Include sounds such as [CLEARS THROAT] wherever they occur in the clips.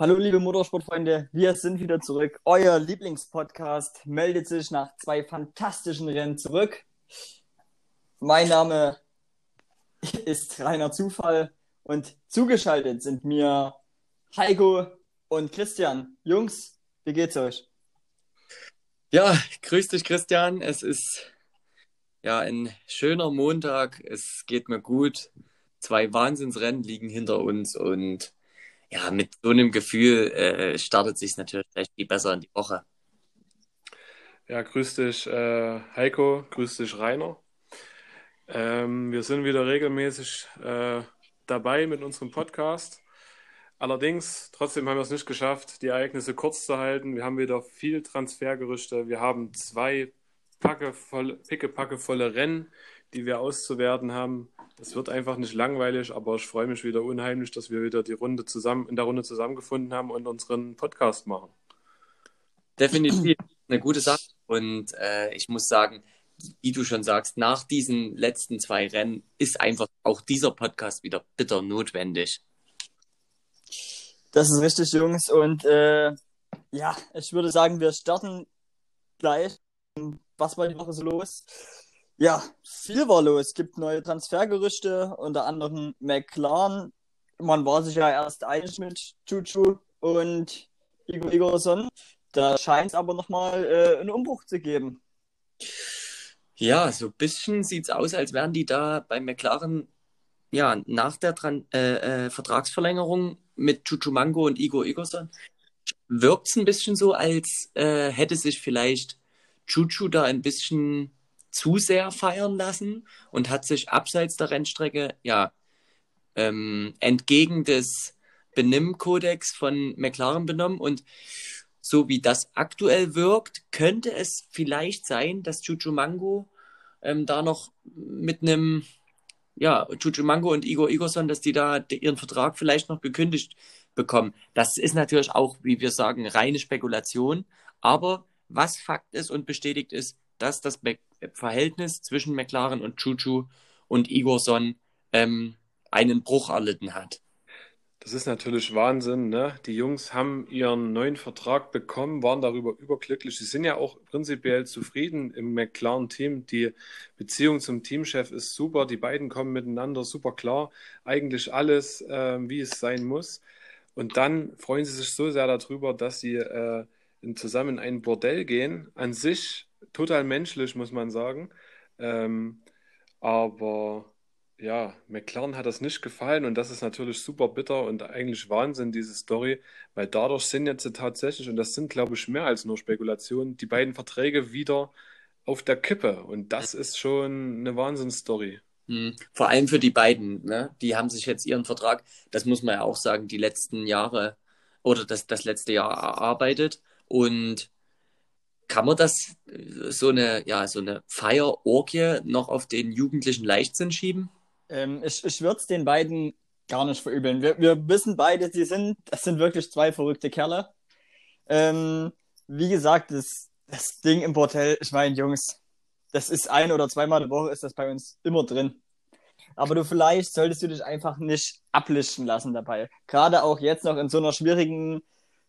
Hallo liebe Motorsportfreunde, wir sind wieder zurück. Euer Lieblingspodcast meldet sich nach zwei fantastischen Rennen zurück. Mein Name ist Rainer Zufall und zugeschaltet sind mir Heiko und Christian. Jungs, wie geht's euch? Ja, grüß dich Christian. Es ist ja ein schöner Montag. Es geht mir gut. Zwei Wahnsinnsrennen liegen hinter uns und ja, mit so einem Gefühl äh, startet sich natürlich vielleicht viel besser in die Woche. Ja, grüß dich äh, Heiko, grüß dich Rainer. Ähm, wir sind wieder regelmäßig äh, dabei mit unserem Podcast. Allerdings, trotzdem haben wir es nicht geschafft, die Ereignisse kurz zu halten. Wir haben wieder viel Transfergerüchte. Wir haben zwei Packe voll, Rennen, die wir auszuwerten haben. Es wird einfach nicht langweilig, aber ich freue mich wieder unheimlich, dass wir wieder die Runde zusammen, in der Runde zusammengefunden haben und unseren Podcast machen. Definitiv eine gute Sache. Und äh, ich muss sagen, wie du schon sagst, nach diesen letzten zwei Rennen ist einfach auch dieser Podcast wieder bitter notwendig. Das ist richtig, Jungs. Und äh, ja, ich würde sagen, wir starten gleich. Was war die Woche so los? Ja, viel war los. Es gibt neue Transfergerüchte, unter anderem McLaren. Man war sich ja erst einig mit Chuchu und Igor Igorson. Da scheint es aber nochmal äh, einen Umbruch zu geben. Ja, so ein bisschen sieht es aus, als wären die da bei McLaren ja, nach der Tran äh, äh, Vertragsverlängerung mit Chuchu Mango und Igor Igorson wirkt es ein bisschen so, als äh, hätte sich vielleicht Chuchu da ein bisschen zu sehr feiern lassen und hat sich abseits der Rennstrecke ja ähm, entgegen des Benimmkodex von McLaren benommen und so wie das aktuell wirkt, könnte es vielleicht sein, dass Chuchu Mango ähm, da noch mit einem, ja, Chuchu Mango und Igor Igorson, dass die da ihren Vertrag vielleicht noch gekündigt bekommen. Das ist natürlich auch, wie wir sagen, reine Spekulation. Aber was Fakt ist und bestätigt ist, dass das Verhältnis zwischen McLaren und Chuchu und Igorson ähm, einen Bruch erlitten hat. Das ist natürlich Wahnsinn. Ne? Die Jungs haben ihren neuen Vertrag bekommen, waren darüber überglücklich. Sie sind ja auch prinzipiell zufrieden im McLaren-Team. Die Beziehung zum Teamchef ist super. Die beiden kommen miteinander super klar. Eigentlich alles, äh, wie es sein muss. Und dann freuen sie sich so sehr darüber, dass sie äh, zusammen in ein Bordell gehen. An sich total menschlich, muss man sagen. Ähm, aber ja, McLaren hat das nicht gefallen und das ist natürlich super bitter und eigentlich Wahnsinn, diese Story, weil dadurch sind jetzt tatsächlich, und das sind, glaube ich, mehr als nur Spekulationen, die beiden Verträge wieder auf der Kippe und das ist schon eine Wahnsinnsstory. Mhm. Vor allem für die beiden, ne? Die haben sich jetzt ihren Vertrag, das muss man ja auch sagen, die letzten Jahre oder das, das letzte Jahr erarbeitet und kann man das so eine, ja, so eine Feierorgie noch auf den jugendlichen Leichtsinn schieben? Ähm, ich ich würde es den beiden gar nicht verübeln. Wir, wir wissen beide, sie sind, das sind wirklich zwei verrückte Kerle. Ähm, wie gesagt, das, das Ding im Hotel, ich meine, Jungs, das ist ein oder zweimal die Woche ist das bei uns immer drin. Aber du vielleicht solltest du dich einfach nicht ablischen lassen dabei. Gerade auch jetzt noch in so einer schwierigen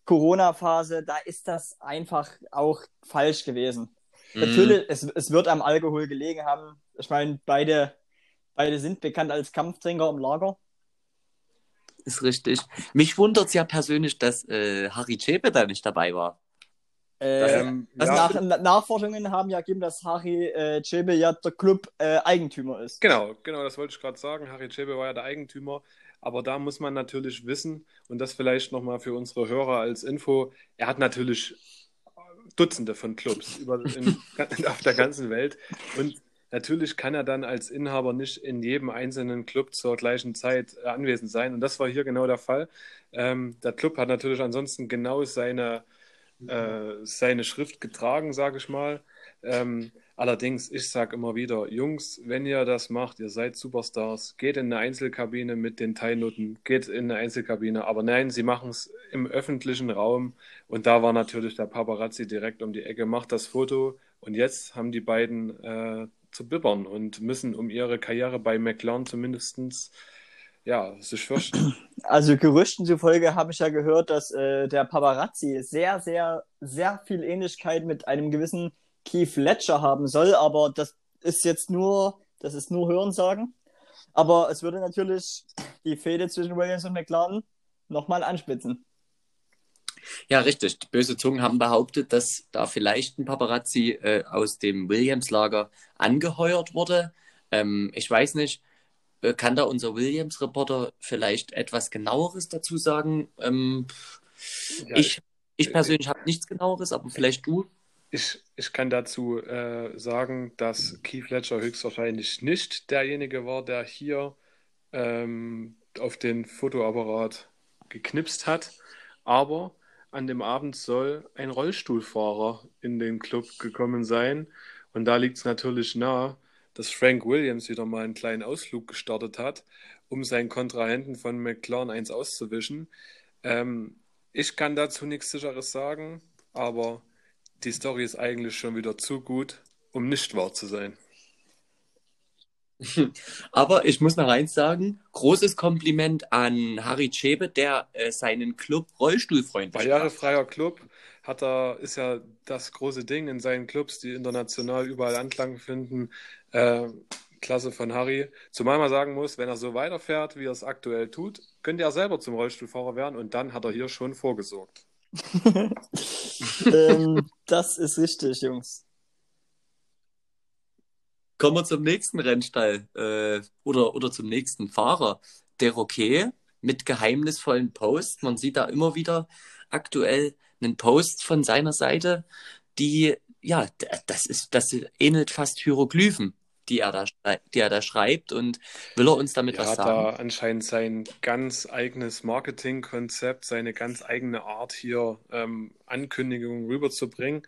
Corona-Phase, da ist das einfach auch falsch gewesen. Mhm. Natürlich, es, es wird am Alkohol gelegen haben. Ich meine, beide Beide sind bekannt als Kampftrinker im Lager. Ist richtig. Mich wundert es ja persönlich, dass äh, Harry Chepe da nicht dabei war. Ähm, also ja. nach, Nachforschungen haben ja gegeben, dass Harry äh, Chebe ja der Club-Eigentümer äh, ist. Genau, genau, das wollte ich gerade sagen. Harry Chebe war ja der Eigentümer. Aber da muss man natürlich wissen, und das vielleicht nochmal für unsere Hörer als Info, er hat natürlich Dutzende von Clubs [LAUGHS] über, in, [LAUGHS] auf der ganzen Welt. Und Natürlich kann er dann als Inhaber nicht in jedem einzelnen Club zur gleichen Zeit äh, anwesend sein. Und das war hier genau der Fall. Ähm, der Club hat natürlich ansonsten genau seine, äh, seine Schrift getragen, sage ich mal. Ähm, allerdings, ich sage immer wieder, Jungs, wenn ihr das macht, ihr seid Superstars, geht in eine Einzelkabine mit den Teilnoten, geht in eine Einzelkabine. Aber nein, sie machen es im öffentlichen Raum. Und da war natürlich der Paparazzi direkt um die Ecke, macht das Foto. Und jetzt haben die beiden äh, zu bibbern und müssen um ihre Karriere bei McLaren zumindest ja, sich fürchten. [CLEARS THROAT] Also Gerüchten zufolge habe ich ja gehört, dass äh, der Paparazzi sehr, sehr, sehr viel Ähnlichkeit mit einem gewissen Keith Ledger haben soll, aber das ist jetzt nur, das ist nur Hörensagen. Aber es würde natürlich die Fehde zwischen Williams und McLaren nochmal anspitzen. Ja, richtig. Die böse Zungen haben behauptet, dass da vielleicht ein Paparazzi äh, aus dem Williams-Lager angeheuert wurde. Ähm, ich weiß nicht, äh, kann da unser Williams-Reporter vielleicht etwas genaueres dazu sagen? Ähm, ja, ich, ich persönlich habe nichts genaueres, aber vielleicht du. Ich, ich kann dazu äh, sagen, dass Keith Ledger höchstwahrscheinlich nicht derjenige war, der hier ähm, auf den Fotoapparat geknipst hat. Aber an dem Abend soll ein Rollstuhlfahrer in den Club gekommen sein. Und da liegt es natürlich nahe, dass Frank Williams wieder mal einen kleinen Ausflug gestartet hat, um seinen Kontrahenten von McLaren 1 auszuwischen. Ähm, ich kann dazu nichts Sicheres sagen, aber die Story ist eigentlich schon wieder zu gut, um nicht wahr zu sein. [LAUGHS] Aber ich muss noch eins sagen: großes Kompliment an Harry Chebe, der äh, seinen Club rollstuhlfreundlich Barrierefreier Club hat er, ist ja das große Ding in seinen Clubs, die international überall Anklang finden. Äh, Klasse von Harry. Zumal man sagen muss, wenn er so weiterfährt, wie er es aktuell tut, könnte er selber zum Rollstuhlfahrer werden und dann hat er hier schon vorgesorgt. [LAUGHS] ähm, das ist richtig, Jungs. Kommen wir zum nächsten Rennstall äh, oder, oder zum nächsten Fahrer. Der Roquet mit geheimnisvollen Posts. Man sieht da immer wieder aktuell einen Post von seiner Seite, die, ja, das ist, das ähnelt fast Hieroglyphen, die er da, die er da schreibt und will er uns damit er was sagen? Er hat da anscheinend sein ganz eigenes Marketingkonzept, seine ganz eigene Art hier ähm, Ankündigungen rüberzubringen.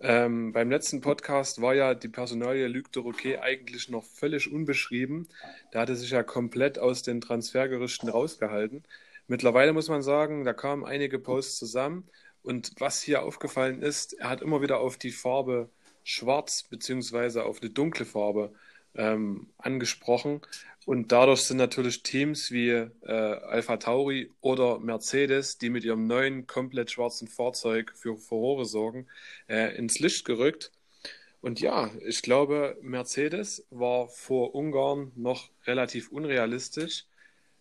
Ähm, beim letzten Podcast war ja die Personalie Luc de Roquet eigentlich noch völlig unbeschrieben. Da hatte sich ja komplett aus den Transfergerüchten rausgehalten. Mittlerweile muss man sagen, da kamen einige Posts zusammen. Und was hier aufgefallen ist, er hat immer wieder auf die Farbe Schwarz beziehungsweise auf eine dunkle Farbe ähm, angesprochen. Und dadurch sind natürlich Teams wie äh, Alpha Tauri oder Mercedes, die mit ihrem neuen komplett schwarzen Fahrzeug für Furore sorgen, äh, ins Licht gerückt. Und ja, ich glaube, Mercedes war vor Ungarn noch relativ unrealistisch.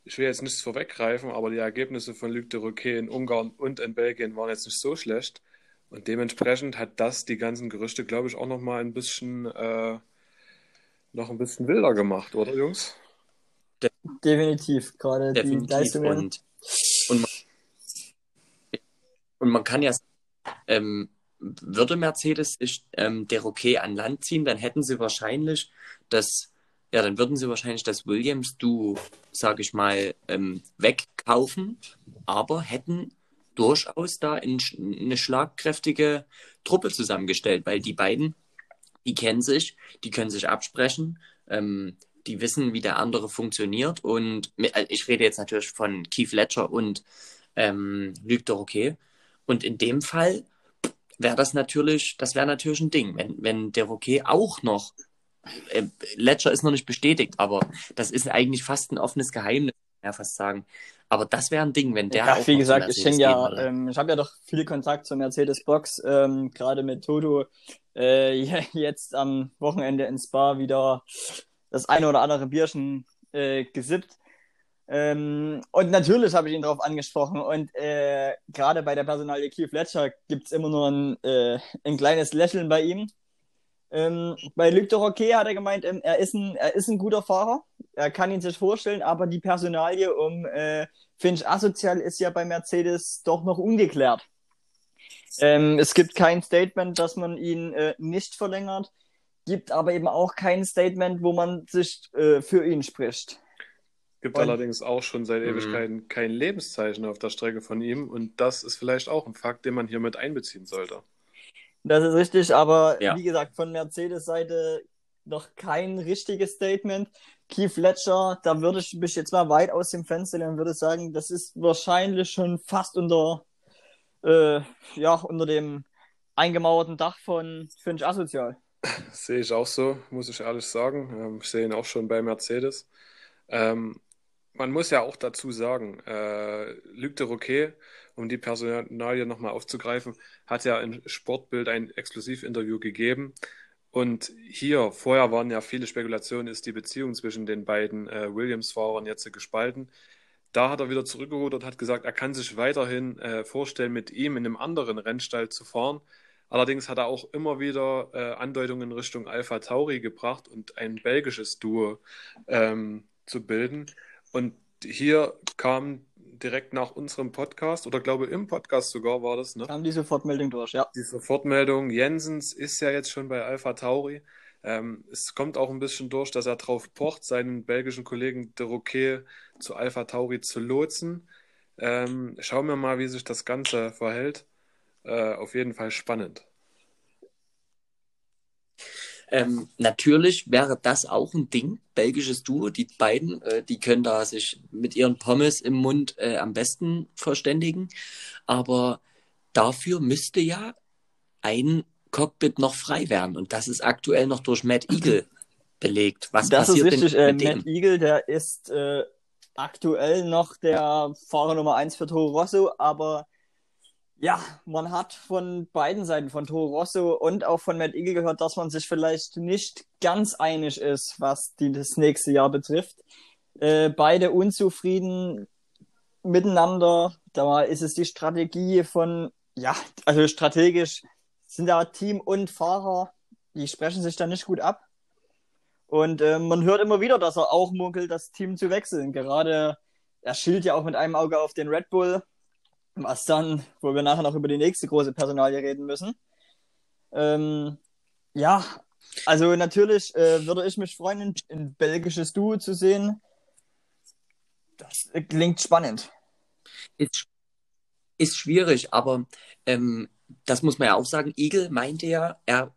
Ich will jetzt nichts vorweggreifen, aber die Ergebnisse von Luc de Roquet in Ungarn und in Belgien waren jetzt nicht so schlecht. Und dementsprechend hat das die ganzen Gerüchte, glaube ich, auch noch mal ein bisschen, äh, noch ein bisschen wilder gemacht, oder Jungs? Definitiv, gerade die Leistungen. Und, und, man, und man kann ja ähm, würde Mercedes ähm, der Roquet an Land ziehen, dann hätten sie wahrscheinlich das, ja, dann würden sie wahrscheinlich das Williams-Duo, sage ich mal, ähm, wegkaufen, aber hätten durchaus da in, eine schlagkräftige Truppe zusammengestellt, weil die beiden, die kennen sich, die können sich absprechen. Ähm, die wissen, wie der andere funktioniert. Und äh, ich rede jetzt natürlich von Keith Ledger und ähm, Luc de Roquet. Und in dem Fall wäre das natürlich, das wäre natürlich ein Ding, wenn, wenn der Roquet auch noch, äh, Ledger ist noch nicht bestätigt, aber das ist eigentlich fast ein offenes Geheimnis, ja fast sagen. Aber das wäre ein Ding, wenn der. Ja, auch wie gesagt, ich kenne ja, ähm, ich habe ja doch viel Kontakt zur Mercedes-Box, ähm, gerade mit Toto. Äh, [LAUGHS] jetzt am Wochenende in Spa wieder das eine oder andere Bierchen äh, gesippt. Ähm, und natürlich habe ich ihn darauf angesprochen. Und äh, gerade bei der Personalie Keith Fletcher gibt es immer nur ein, äh, ein kleines Lächeln bei ihm. Ähm, bei Luc de Roquet hat er gemeint, ähm, er, ist ein, er ist ein guter Fahrer. Er kann ihn sich vorstellen, aber die Personalie um äh, Finch Asozial ist ja bei Mercedes doch noch ungeklärt. Ähm, es gibt kein Statement, dass man ihn äh, nicht verlängert gibt aber eben auch kein Statement, wo man sich äh, für ihn spricht. Gibt und, allerdings auch schon seit mhm. Ewigkeiten kein Lebenszeichen auf der Strecke von ihm und das ist vielleicht auch ein Fakt, den man hier mit einbeziehen sollte. Das ist richtig, aber ja. wie gesagt, von Mercedes-Seite noch kein richtiges Statement. Keith Fletcher, da würde ich mich jetzt mal weit aus dem Fenster lehnen und würde sagen, das ist wahrscheinlich schon fast unter, äh, ja, unter dem eingemauerten Dach von Finch Asozial. [LAUGHS] Sehe ich auch so, muss ich ehrlich sagen. Ähm, ich sehe ihn auch schon bei Mercedes. Ähm, man muss ja auch dazu sagen, äh, Luc de Roquet, um die Personalie nochmal aufzugreifen, hat ja in Sportbild ein Exklusivinterview gegeben. Und hier, vorher waren ja viele Spekulationen, ist die Beziehung zwischen den beiden äh, Williams-Fahrern jetzt gespalten. Da hat er wieder zurückgerudert, hat gesagt, er kann sich weiterhin äh, vorstellen, mit ihm in einem anderen Rennstall zu fahren. Allerdings hat er auch immer wieder äh, Andeutungen in Richtung Alpha Tauri gebracht und ein belgisches Duo ähm, zu bilden. Und hier kam direkt nach unserem Podcast, oder glaube im Podcast sogar war das, ne? Kam die Sofortmeldung durch, ja. Die Sofortmeldung, Jensens ist ja jetzt schon bei Alpha Tauri. Ähm, es kommt auch ein bisschen durch, dass er darauf pocht, seinen belgischen Kollegen De Roquet zu Alpha Tauri zu lotsen. Ähm, schauen wir mal, wie sich das Ganze verhält. Äh, auf jeden Fall spannend. Ähm, natürlich wäre das auch ein Ding, belgisches Duo. Die beiden, äh, die können da sich mit ihren Pommes im Mund äh, am besten verständigen. Aber dafür müsste ja ein Cockpit noch frei werden. Und das ist aktuell noch durch Matt Eagle [CLEARS THROAT] belegt. Was das passiert ist richtig. Äh? Matt Eagle, der ist äh, aktuell noch der Fahrer Nummer 1 für Toro Rosso, aber ja, man hat von beiden Seiten, von Toro Rosso und auch von Matt Eagle gehört, dass man sich vielleicht nicht ganz einig ist, was die, das nächste Jahr betrifft. Äh, beide unzufrieden miteinander. Da ist es die Strategie von, ja, also strategisch sind da Team und Fahrer, die sprechen sich da nicht gut ab. Und äh, man hört immer wieder, dass er auch munkelt, das Team zu wechseln. Gerade er schielt ja auch mit einem Auge auf den Red Bull, was dann, wo wir nachher noch über die nächste große Personalie reden müssen. Ähm, ja, also natürlich äh, würde ich mich freuen, ein, ein belgisches Duo zu sehen. Das äh, klingt spannend. Ist, ist schwierig, aber ähm, das muss man ja auch sagen. Eagle meinte ja, er,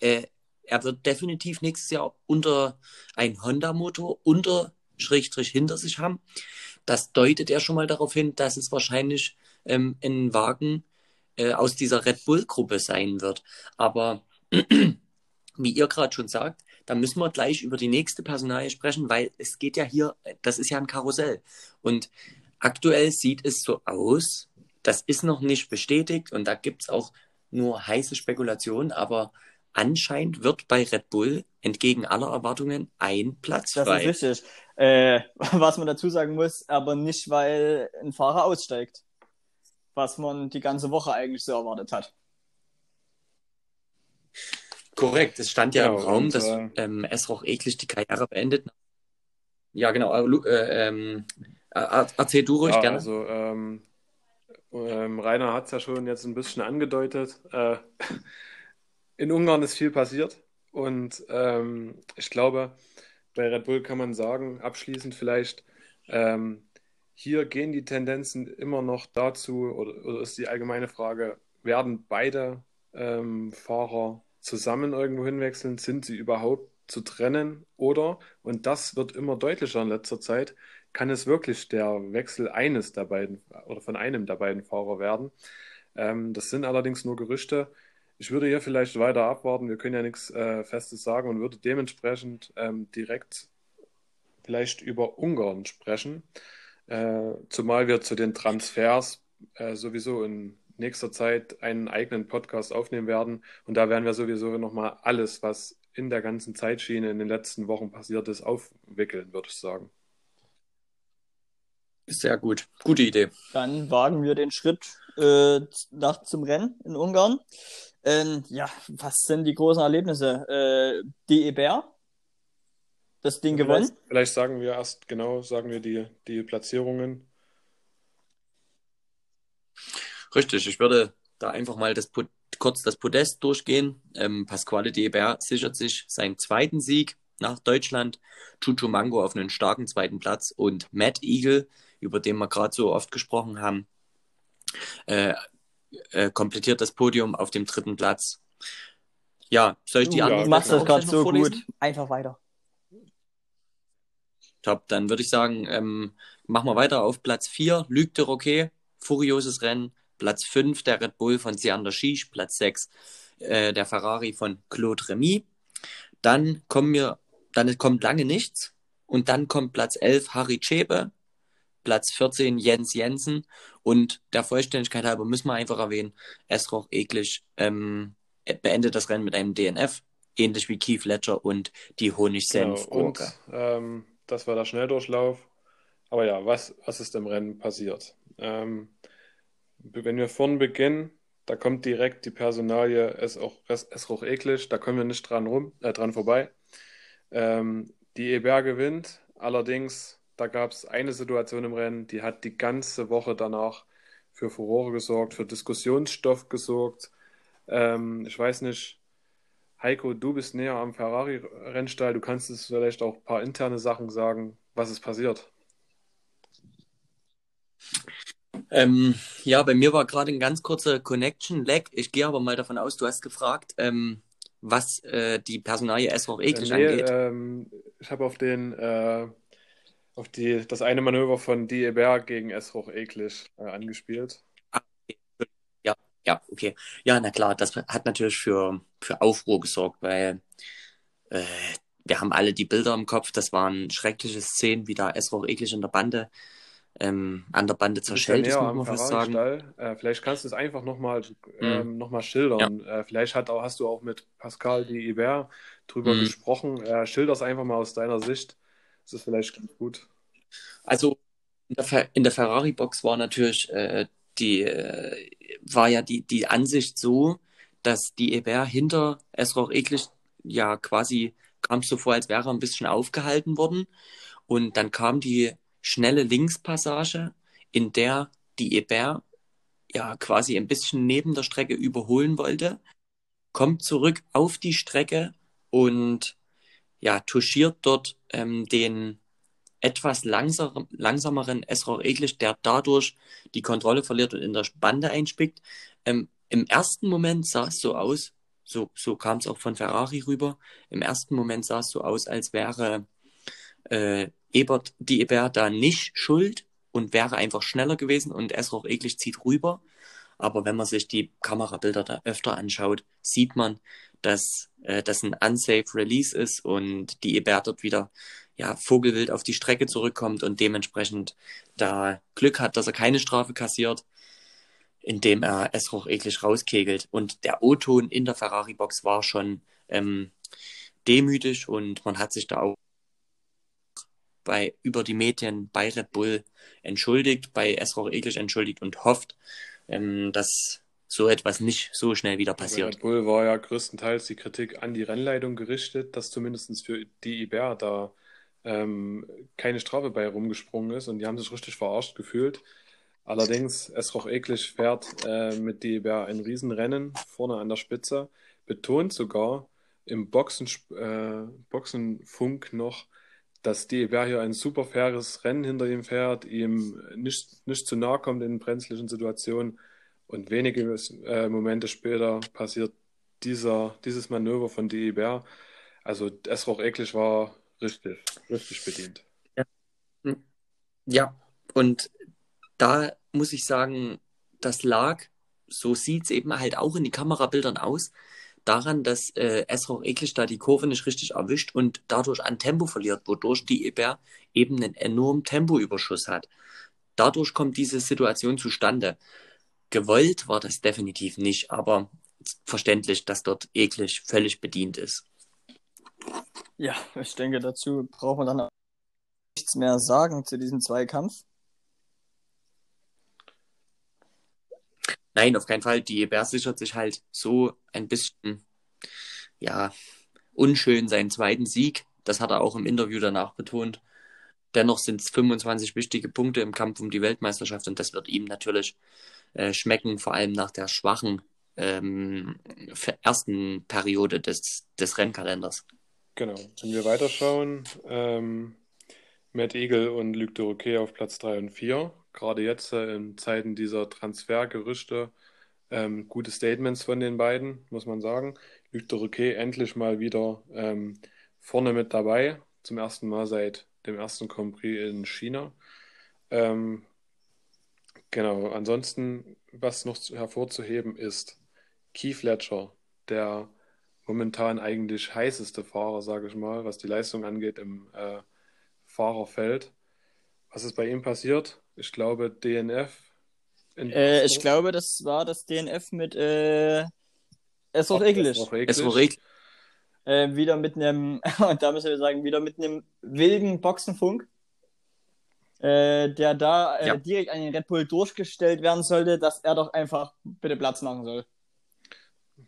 äh, er wird definitiv nächstes Jahr unter ein Honda-Motor unter Schrägstrich hinter sich haben. Das deutet ja schon mal darauf hin, dass es wahrscheinlich ähm, ein Wagen äh, aus dieser Red Bull-Gruppe sein wird. Aber [CLEARS THROAT] wie ihr gerade schon sagt, da müssen wir gleich über die nächste Personalie sprechen, weil es geht ja hier, das ist ja ein Karussell. Und aktuell sieht es so aus, das ist noch nicht bestätigt und da gibt es auch nur heiße Spekulationen, aber anscheinend wird bei Red Bull entgegen aller Erwartungen ein Platz Das frei. ist richtig. Äh, [LAUGHS] was man dazu sagen muss, aber nicht, weil ein Fahrer aussteigt. Was man die ganze Woche eigentlich so erwartet hat. Korrekt, es stand ja Genau, im Raum, und, dass äh, ähm, Esroch eklig die Karriere beendet. Ja, genau. äh, Lu- Äh, ähm, äh, erzähl du ruhig Ja, gerne. also ähm, ähm, Rainer hat es ja schon jetzt ein bisschen angedeutet. Äh, in Ungarn ist viel passiert und ähm, ich glaube, bei Red Bull kann man sagen, abschließend vielleicht, ähm, hier gehen die Tendenzen immer noch dazu, oder, oder ist die allgemeine Frage, werden beide ähm, Fahrer zusammen irgendwo hinwechseln? Sind sie überhaupt zu trennen? Oder, und das wird immer deutlicher in letzter Zeit, kann es wirklich der Wechsel eines der beiden oder von einem der beiden Fahrer werden? Ähm, das sind allerdings nur Gerüchte. Ich würde hier vielleicht weiter abwarten. Wir können ja nichts äh, Festes sagen und würde dementsprechend ähm, direkt vielleicht über Ungarn sprechen. Äh, zumal wir zu den Transfers äh, sowieso in nächster Zeit einen eigenen Podcast aufnehmen werden. Und da werden wir sowieso nochmal alles, was in der ganzen Zeitschiene in den letzten Wochen passiert ist, aufwickeln, würde ich sagen. Sehr gut. Gute Idee. Dann wagen wir den Schritt äh, nach zum Rennen in Ungarn. Ähm, ja, was sind die großen Erlebnisse? Äh, die Eber, das Ding gewonnen. Vielleicht, vielleicht sagen wir erst genau, sagen wir die, die Platzierungen. Richtig, ich würde da einfach mal das, kurz das Podest durchgehen. Ähm, Pasquale Deber sichert sich seinen zweiten Sieg nach Deutschland. Chucho Mango auf einen starken zweiten Platz und Matt Eagle, über den wir gerade so oft gesprochen haben, äh, äh, komplettiert das Podium auf dem dritten Platz. Ja, soll ich die Uh, ja, Du anderen machst das auch gerade so vorlesen? gut. Einfach weiter. Top, dann würde ich sagen, ähm, machen wir weiter auf Platz 4, Luc de Roquet, furioses Rennen. Platz 5, der Red Bull von Siander Schisch. Platz 6, äh, der Ferrari von Claude Remy. Dann kommen wir, dann kommt lange nichts. und dann kommt Platz 11 Harry Chebe, Platz 14 Jens Jensen und der Vollständigkeit halber müssen wir einfach erwähnen, Esroch Eklig ähm, beendet das Rennen mit einem DNF, ähnlich wie Keith Ledger und die honigsenf genau. Und ähm, das war der Schnelldurchlauf. Aber ja, was, was ist im Rennen passiert? Ähm, wenn wir vorne beginnen, da kommt direkt die Personalie es auch es auch eklig, da kommen wir nicht dran rum, äh, dran vorbei. Ähm, die Eber gewinnt, allerdings da gab es eine Situation im Rennen, die hat die ganze Woche danach für Furore gesorgt, für Diskussionsstoff gesorgt. Ähm, ich weiß nicht, Heiko, du bist näher am Ferrari-Rennstall, du kannst es vielleicht auch ein paar interne Sachen sagen. Was ist passiert? Ähm, ja, bei mir war gerade ein ganz kurzer Connection-Lag. Ich gehe aber mal davon aus, du hast gefragt, ähm, was äh, die Personalie S-Roch eklig äh, nee, angeht. Ähm, ich habe auf den äh, auf die, das eine Manöver von Die Ebert gegen S-Roch eklig äh, angespielt. Ja, okay. Ja, na klar, das hat natürlich für, für Aufruhr gesorgt, weil äh, wir haben alle die Bilder im Kopf. Das waren schreckliche Szenen, wie da S-Roch eklig in der Bande ähm, an der Bande zerschellt ist, muss man fast sagen. Äh, vielleicht kannst du es einfach nochmal ähm, mhm. noch schildern. Ja. Äh, vielleicht hat, hast du auch mit Pascal Di Iber drüber mhm. gesprochen. Äh, schilder es einfach mal aus deiner Sicht. Das ist vielleicht ganz gut. Also in der, in der Ferrari-Box war natürlich äh, die, äh, war ja die, die Ansicht so, dass die Eber hinter Esroch Eklig ja quasi kam es so vor, als wäre er ein bisschen aufgehalten worden. Und dann kam die schnelle Linkspassage, in der die Eber ja quasi ein bisschen neben der Strecke überholen wollte, kommt zurück auf die Strecke und ja, touchiert dort ähm, den etwas langsam, langsameren Esror Eglich, der dadurch die Kontrolle verliert und in der Bande einspickt. Ähm, Im ersten Moment sah es so aus, so, so kam es auch von Ferrari rüber, im ersten Moment sah es so aus, als wäre äh, Ebert, die Ebert da nicht schuld und wäre einfach schneller gewesen und Esroch eklig zieht rüber. Aber wenn man sich die Kamerabilder da öfter anschaut, sieht man, dass äh, das ein unsafe Release ist und die Ebert dort wieder ja, vogelwild auf die Strecke zurückkommt und dementsprechend da Glück hat, dass er keine Strafe kassiert, indem er Esroch eklig rauskegelt. Und der O-Ton in der Ferrari-Box war schon ähm, demütig und man hat sich da auch bei über die Medien bei Red Bull entschuldigt, bei Esroch Eklig entschuldigt und hofft, ähm, dass so etwas nicht so schnell wieder passiert. Bei Red Bull war ja größtenteils die Kritik an die Rennleitung gerichtet, dass zumindest für die Iber da ähm, keine Strafe bei rumgesprungen ist und die haben sich richtig verarscht gefühlt. Allerdings, Esroch Eklig fährt äh, mit die Iber ein Riesenrennen vorne an der Spitze, betont sogar im Boxen, äh, Boxenfunk noch, dass DEBR hier ein super faires Rennen hinter ihm fährt, ihm nicht, nicht zu nahe kommt in brenzlichen Situationen und wenige äh, Momente später passiert dieser, dieses Manöver von DEBR. Also Esroch Eklig war richtig, richtig bedient. Ja. Ja, und da muss ich sagen, das lag, so sieht es eben halt auch in den Kamerabildern aus, daran, dass äh, Esroch Eklisch da die Kurve nicht richtig erwischt und dadurch an Tempo verliert, wodurch die Eber eben einen enormen Tempoüberschuss hat. Dadurch kommt diese Situation zustande. Gewollt war das definitiv nicht, aber verständlich, dass dort Eklig völlig bedient ist. Ja, ich denke, dazu braucht man dann nichts mehr sagen zu diesem Zweikampf. Nein, auf keinen Fall. Die Bears sichert sich halt so ein bisschen, ja, unschön seinen zweiten Sieg. Das hat er auch im Interview danach betont. Dennoch sind es 25 wichtige Punkte im Kampf um die Weltmeisterschaft und das wird ihm natürlich äh, schmecken, vor allem nach der schwachen ähm, ersten Periode des, des Rennkalenders. Genau. Wenn wir weiterschauen, ähm, Matt Eagle und Luc de Roquet auf Platz 3 und 4 gerade jetzt äh, in Zeiten dieser Transfergerüchte ähm, gute Statements von den beiden, muss man sagen. Luc de Roquet endlich mal wieder ähm, vorne mit dabei, zum ersten Mal seit dem ersten Grand Prix in China. Ähm, genau, ansonsten, was noch hervorzuheben ist, Keith Ledger, der momentan eigentlich heißeste Fahrer, sage ich mal, was die Leistung angeht im äh, Fahrer fällt. Was ist bei ihm passiert? Ich glaube, DNF. in Äh, ich glaube, das war das DNF mit äh, Es war eklig. Auch Es war eklig. eklig. Äh, wieder mit einem, [LAUGHS] und da müssen wir sagen, wieder mit einem wilden Boxenfunk, äh, der da äh, Ja. direkt an den Red Bull durchgestellt werden sollte, dass er doch einfach bitte Platz machen soll.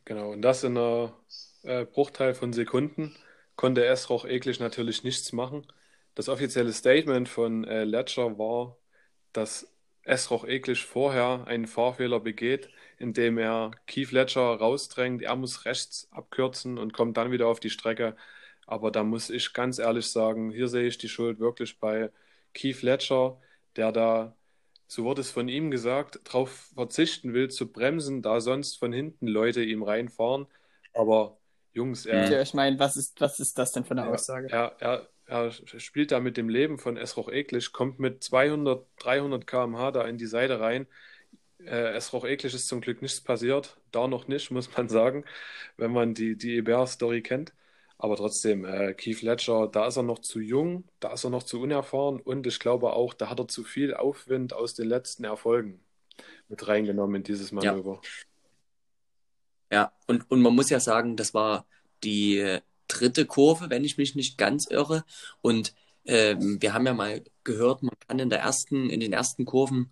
Genau, und das in einer äh, Bruchteil von Sekunden konnte Esroch eklig natürlich nichts machen. Das offizielle Statement von äh, Ledger war, dass Esroch eklig vorher einen Fahrfehler begeht, indem er Keith Ledger rausdrängt. Er muss rechts abkürzen und kommt dann wieder auf die Strecke. Aber da muss ich ganz ehrlich sagen, hier sehe ich die Schuld wirklich bei Keith Ledger, der da, so wurde es von ihm gesagt, darauf verzichten will zu bremsen, da sonst von hinten Leute ihm reinfahren. Aber Jungs, er, Ja, ich meine, was ist, was ist das denn für eine ja, Aussage? er, er, er spielt da mit dem Leben von Esroch Eklich, kommt mit 200, 300 km/h da in die Seite rein. Äh, Esroch Eklich ist zum Glück nichts passiert. Da noch nicht, muss man sagen, wenn man die, die Eber-Story kennt. Aber trotzdem, äh, Keith Ledger, da ist er noch zu jung, da ist er noch zu unerfahren und ich glaube auch, da hat er zu viel Aufwind aus den letzten Erfolgen mit reingenommen in dieses Manöver. Ja, und, und man muss ja sagen, das war die äh, dritte Kurve, wenn ich mich nicht ganz irre. Und ähm, wir haben ja mal gehört, man kann in der ersten, in den ersten Kurven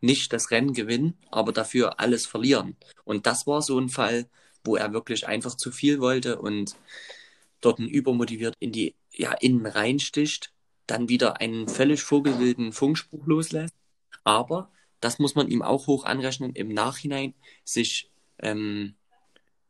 nicht das Rennen gewinnen, aber dafür alles verlieren. Und das war so ein Fall, wo er wirklich einfach zu viel wollte und dort übermotiviert in die ja, innen reinsticht, dann wieder einen völlig vogelwilden Funkspruch loslässt. Aber das muss man ihm auch hoch anrechnen, im Nachhinein sich ähm,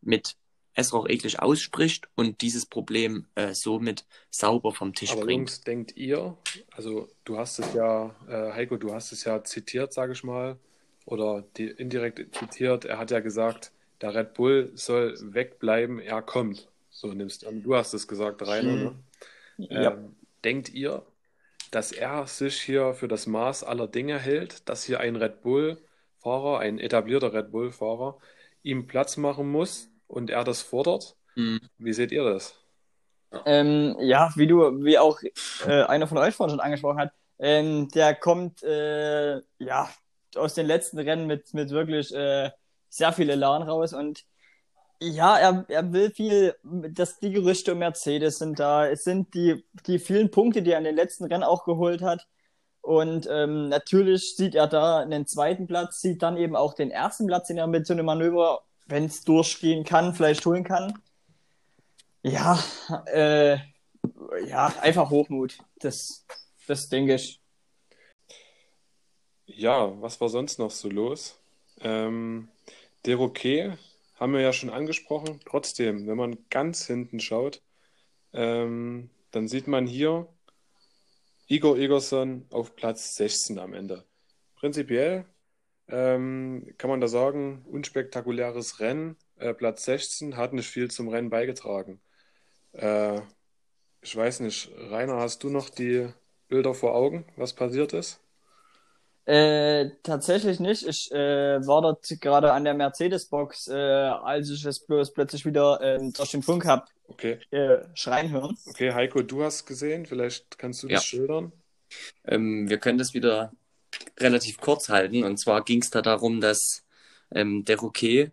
mit Esroch eklig ausspricht und dieses Problem äh, somit sauber vom Tisch Aber bringt. Jungs, denkt ihr, also du hast es ja, äh, Heiko, du hast es ja zitiert, sage ich mal, oder die, indirekt zitiert, er hat ja gesagt, der Red Bull soll wegbleiben, er kommt. So nimmst du an. Du hast es gesagt, Rainer, ne? Ja. Ähm, denkt ihr, dass er sich hier für das Maß aller Dinge hält, dass hier ein Red Bull-Fahrer, ein etablierter Red Bull-Fahrer, ihm Platz machen muss und er das fordert? Hm. Wie seht ihr das? Ähm, ja, wie du, wie auch äh, einer von euch vorhin schon angesprochen hat, ähm, der kommt äh, ja aus den letzten Rennen mit, mit wirklich äh, sehr viel Elan raus und ja, er, er will viel, dass die Gerüchte um Mercedes sind da, es sind die, die vielen Punkte, die er in den letzten Rennen auch geholt hat. Und ähm, natürlich sieht er da einen zweiten Platz, sieht dann eben auch den ersten Platz, den er mit so einem Manöver, wenn es durchgehen kann, vielleicht holen kann. Ja, äh, ja, einfach Hochmut. Das, das denke ich. Ja, was war sonst noch so los? Ähm, Deroquet haben wir ja schon angesprochen. Trotzdem, wenn man ganz hinten schaut, ähm, dann sieht man hier Igor Egerson auf Platz 16 am Ende. Prinzipiell ähm, kann man da sagen, unspektakuläres Rennen. Äh, Platz 16 hat nicht viel zum Rennen beigetragen. Äh, ich weiß nicht, Rainer, hast du noch die Bilder vor Augen, was passiert ist? Äh, tatsächlich nicht. Ich äh, war dort gerade an der Mercedes-Box, äh, als ich es bloß plötzlich wieder ähm, durch den Funk hab Okay. äh, schreien hören. Okay, Heiko, du hast gesehen, vielleicht kannst du das Ja. schildern. Ähm, wir können das wieder relativ kurz halten. Und zwar ging es da darum, dass ähm, der Roquet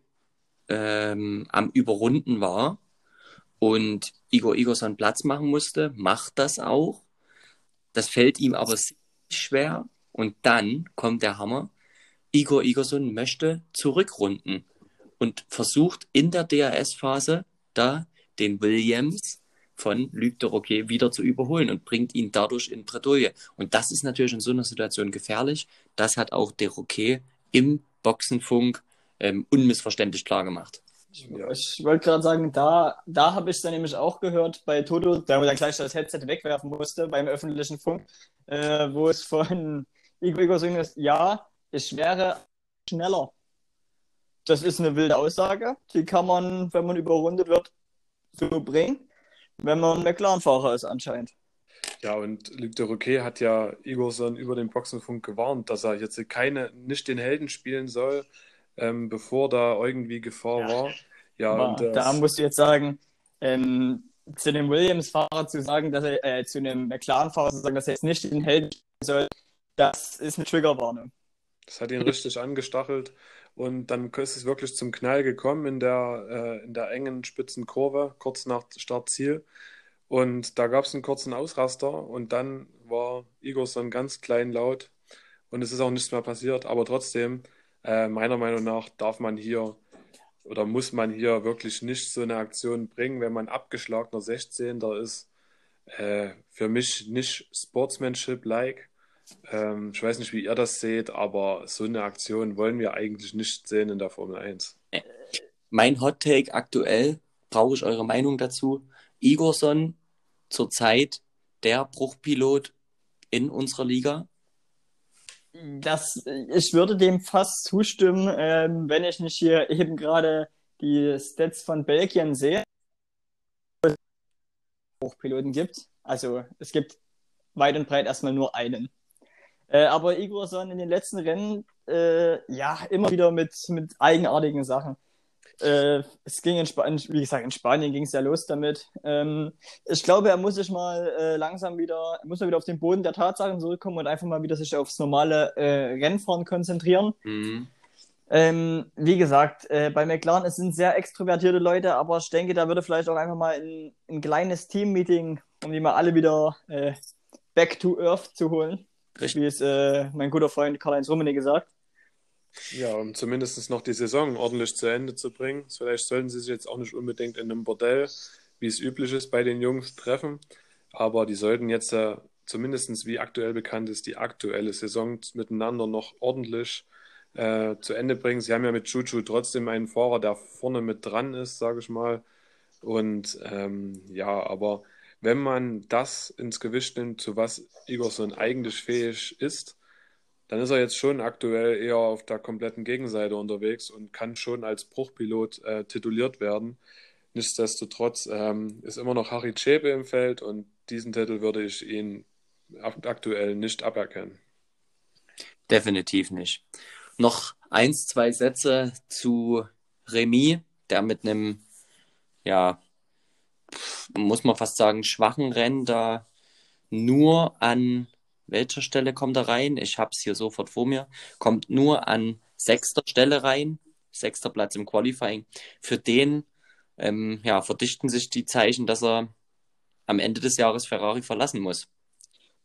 ähm, am Überrunden war und Igor Igorson Platz machen musste, macht das auch. Das fällt ihm aber sehr schwer. Und dann kommt der Hammer. Igor Igorson möchte zurückrunden und versucht in der DRS-Phase da den Williams von Luc de Roquet wieder zu überholen und bringt ihn dadurch in Bredouille. Und das ist natürlich in so einer Situation gefährlich. Das hat auch de Roquet im Boxenfunk ähm, unmissverständlich klar gemacht. Ja. Ich wollte gerade sagen, da, da habe ich es dann nämlich auch gehört bei Toto, der dann gleich das Headset wegwerfen musste beim öffentlichen Funk, äh, wo es von Igor Igor Singh ist, ja, ich wäre schneller. Das ist eine wilde Aussage, die kann man, wenn man überrundet wird, so bringen, wenn man McLaren-Fahrer ist anscheinend. Ja, und Luc de Roquet hat ja Igorson über den Boxenfunk gewarnt, dass er jetzt keine, nicht den Helden spielen soll, ähm, bevor da irgendwie Gefahr Ja. war. Ja, Aber und das, da musst du jetzt sagen, ähm, zu dem Williams-Fahrer zu sagen, dass er, äh, zu einem McLaren-Fahrer zu sagen, dass er jetzt nicht den Held soll, das ist eine Triggerwarnung. Das hat ihn richtig angestachelt. Und dann ist es wirklich zum Knall gekommen in der, äh, in der engen spitzen Kurve, kurz nach Startziel. Und da gab es einen kurzen Ausraster und dann war Igorson ganz klein laut und es ist auch nichts mehr passiert. Aber trotzdem, äh, meiner Meinung nach, darf man hier oder muss man hier wirklich nicht so eine Aktion bringen, wenn man abgeschlagener 16. ist. Äh, für mich nicht Sportsmanship-like. Ähm, ich weiß nicht, wie ihr das seht, aber so eine Aktion wollen wir eigentlich nicht sehen in der Formel 1. Mein Hot Take aktuell, brauche ich eure Meinung dazu. Igorson zurzeit der Bruchpilot in unserer Liga? Das, ich würde dem fast zustimmen, ähm, wenn ich nicht hier eben gerade die Stats von Belgien sehe. Hochpiloten gibt. Also es gibt weit und breit erstmal nur einen. Äh, aber Igorson in den letzten Rennen, äh, ja, immer wieder mit, mit eigenartigen Sachen. Äh, es ging in Spanien, wie gesagt, in Spanien ging es ja los damit. Ähm, ich glaube, er muss sich mal äh, langsam wieder, muss mal wieder auf den Boden der Tatsachen zurückkommen und einfach mal wieder sich aufs normale äh, Rennfahren konzentrieren. Mhm. Ähm, wie gesagt, äh, bei McLaren es sind sehr extrovertierte Leute, aber ich denke, da würde vielleicht auch einfach mal ein, ein kleines Team-Meeting, um die mal alle wieder äh, back to earth zu holen. Richtig. Wie es äh, mein guter Freund Karl-Heinz Rummenigge gesagt. Ja, um zumindest noch die Saison ordentlich zu Ende zu bringen. Vielleicht sollten sie sich jetzt auch nicht unbedingt in einem Bordell, wie es üblich ist, bei den Jungs treffen. Aber die sollten jetzt äh, zumindest, wie aktuell bekannt ist, die aktuelle Saison miteinander noch ordentlich äh, zu Ende bringen. Sie haben ja mit Chuchu trotzdem einen Fahrer, der vorne mit dran ist, sage ich mal. Und ähm, ja, aber wenn man das ins Gewicht nimmt, zu was Igorson eigentlich fähig ist, dann ist er jetzt schon aktuell eher auf der kompletten Gegenseite unterwegs und kann schon als Bruchpilot äh, tituliert werden. Nichtsdestotrotz ähm, ist immer noch Harry Chebe im Feld und diesen Titel würde ich ihn aktuell nicht aberkennen. Definitiv nicht. Noch eins, zwei Sätze zu Remy, der mit einem, ja, muss man fast sagen, schwachen Rennen da nur an welcher Stelle kommt er rein? Ich habe es hier sofort vor mir. Kommt nur an sechster Stelle rein, sechster Platz im Qualifying. Für den ähm, ja, verdichten sich die Zeichen, dass er am Ende des Jahres Ferrari verlassen muss.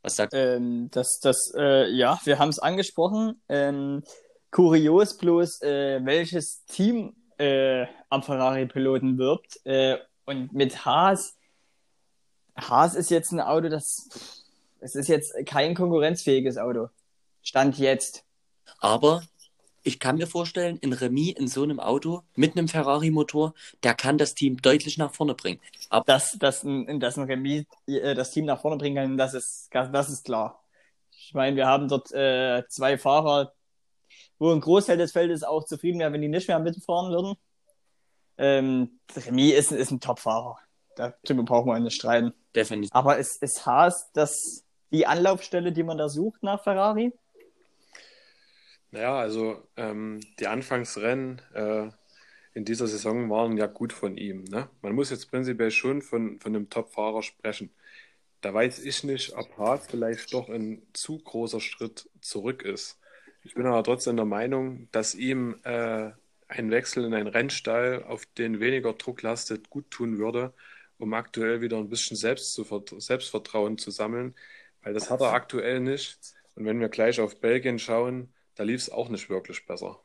Was sagt ähm, das? Das, äh, ja, wir haben es angesprochen. Ähm, kurios bloß, äh, welches Team äh, am Ferrari-Piloten wirbt. Und mit Haas, Haas ist jetzt ein Auto, das es ist jetzt kein konkurrenzfähiges Auto. Stand jetzt. Aber ich kann mir vorstellen, ein Remis in so einem Auto mit einem Ferrari-Motor, der kann das Team deutlich nach vorne bringen. Aber dass, dass, ein, dass ein Remis äh, das Team nach vorne bringen kann, das ist, das ist klar. Ich meine, wir haben dort äh, zwei Fahrer, wo ein Großteil des Feldes auch zufrieden wäre, wenn die nicht mehr mitfahren würden. Ähm, Remis ist, ist ein Top-Fahrer. Darüber brauchen wir nicht streiten. Definitiv. Aber es ist Haas, das die Anlaufstelle, die man da sucht nach Ferrari? Naja, also ähm, die Anfangsrennen äh, in dieser Saison waren ja gut von ihm. Ne? Man muss jetzt prinzipiell schon von, von einem Top-Fahrer sprechen. Da weiß ich nicht, ob Haas vielleicht doch ein zu großer Schritt zurück ist. Ich bin aber trotzdem der Meinung, dass ihm äh, ein Wechsel in einen Rennstall, auf den weniger Druck lastet, gut tun würde, um aktuell wieder ein bisschen Selbstvertrauen zu sammeln. Weil das hat er aktuell nicht. Und wenn wir gleich auf Belgien schauen, da lief es auch nicht wirklich besser.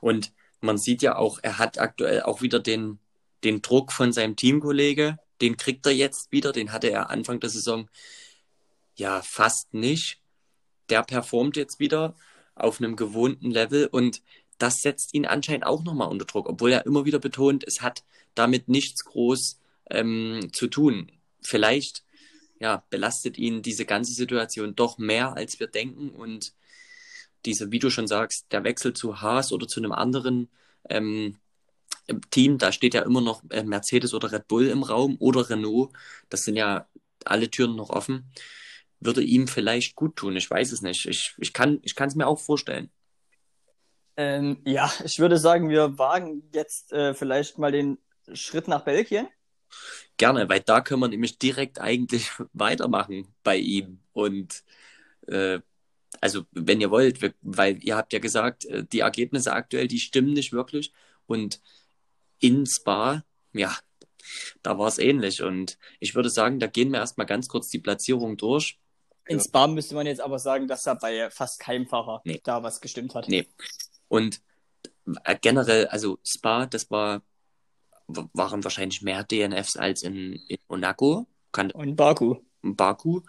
Und man sieht ja auch, er hat aktuell auch wieder den, den Druck von seinem Teamkollege. Den kriegt er jetzt wieder. Den hatte er Anfang der Saison ja fast nicht. Der performt jetzt wieder auf einem gewohnten Level und das setzt ihn anscheinend auch nochmal unter Druck, obwohl er immer wieder betont, es hat damit nichts groß ähm, zu tun. Vielleicht ja, belastet ihn diese ganze Situation doch mehr, als wir denken. Und diese, wie du schon sagst, der Wechsel zu Haas oder zu einem anderen ähm, Team, da steht ja immer noch äh, Mercedes oder Red Bull im Raum oder Renault. Das sind ja alle Türen noch offen. Würde ihm vielleicht gut tun. Ich weiß es nicht. Ich, ich kann es mir auch vorstellen. Ähm, ja, ich würde sagen, wir wagen jetzt äh, vielleicht mal den Schritt nach Belgien. gerne, weil da können wir nämlich direkt eigentlich weitermachen bei ihm. Und äh, also, wenn ihr wollt, wir, weil ihr habt ja gesagt, äh, die Ergebnisse aktuell, die stimmen nicht wirklich. Und in Spa, ja, da war es ähnlich. Und ich würde sagen, da gehen wir erstmal ganz kurz die Platzierung durch. In. Spa müsste man jetzt aber sagen, dass da bei fast keinem Fahrer Nee. da was gestimmt hat. Nee. Und äh, generell, also Spa, das war, waren wahrscheinlich mehr DNFs als in, in Monaco, kann, Und Baku. in Baku.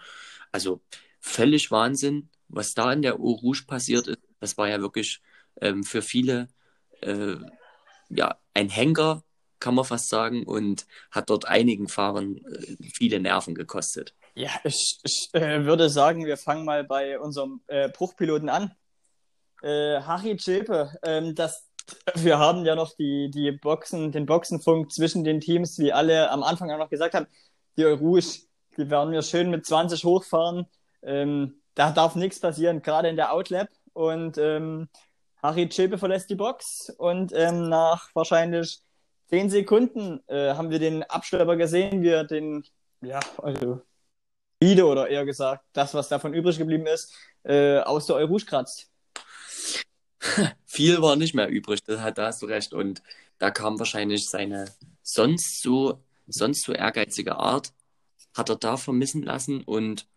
Also völlig Wahnsinn, was da in der Eau Rouge passiert ist. Das war ja wirklich ähm, für viele äh, ja, ein Henker, kann man fast sagen, und hat dort einigen Fahrern äh, viele Nerven gekostet. Ja, ich, ich äh, würde sagen, wir fangen mal bei unserem äh, Bruchpiloten an. Äh, Harry Zschäpe, ähm, das, wir haben ja noch die, die Boxen, den Boxenfunk zwischen den Teams, wie alle am Anfang auch noch gesagt haben, die Rouge, die werden wir schön mit 20 hochfahren. Ähm, da darf nichts passieren, gerade in der Outlap. Und ähm, Harry Zschäpe verlässt die Box und ähm, nach wahrscheinlich 10 Sekunden äh, haben wir den Abschlepper gesehen, wie er den, ja, also Video oder eher gesagt, das, was davon übrig geblieben ist, äh, aus der Eurouge kratzt. [LAUGHS] Viel war nicht mehr übrig, da, da hast du recht. Und da kam wahrscheinlich seine sonst so, sonst so ehrgeizige Art, hat er da vermissen lassen und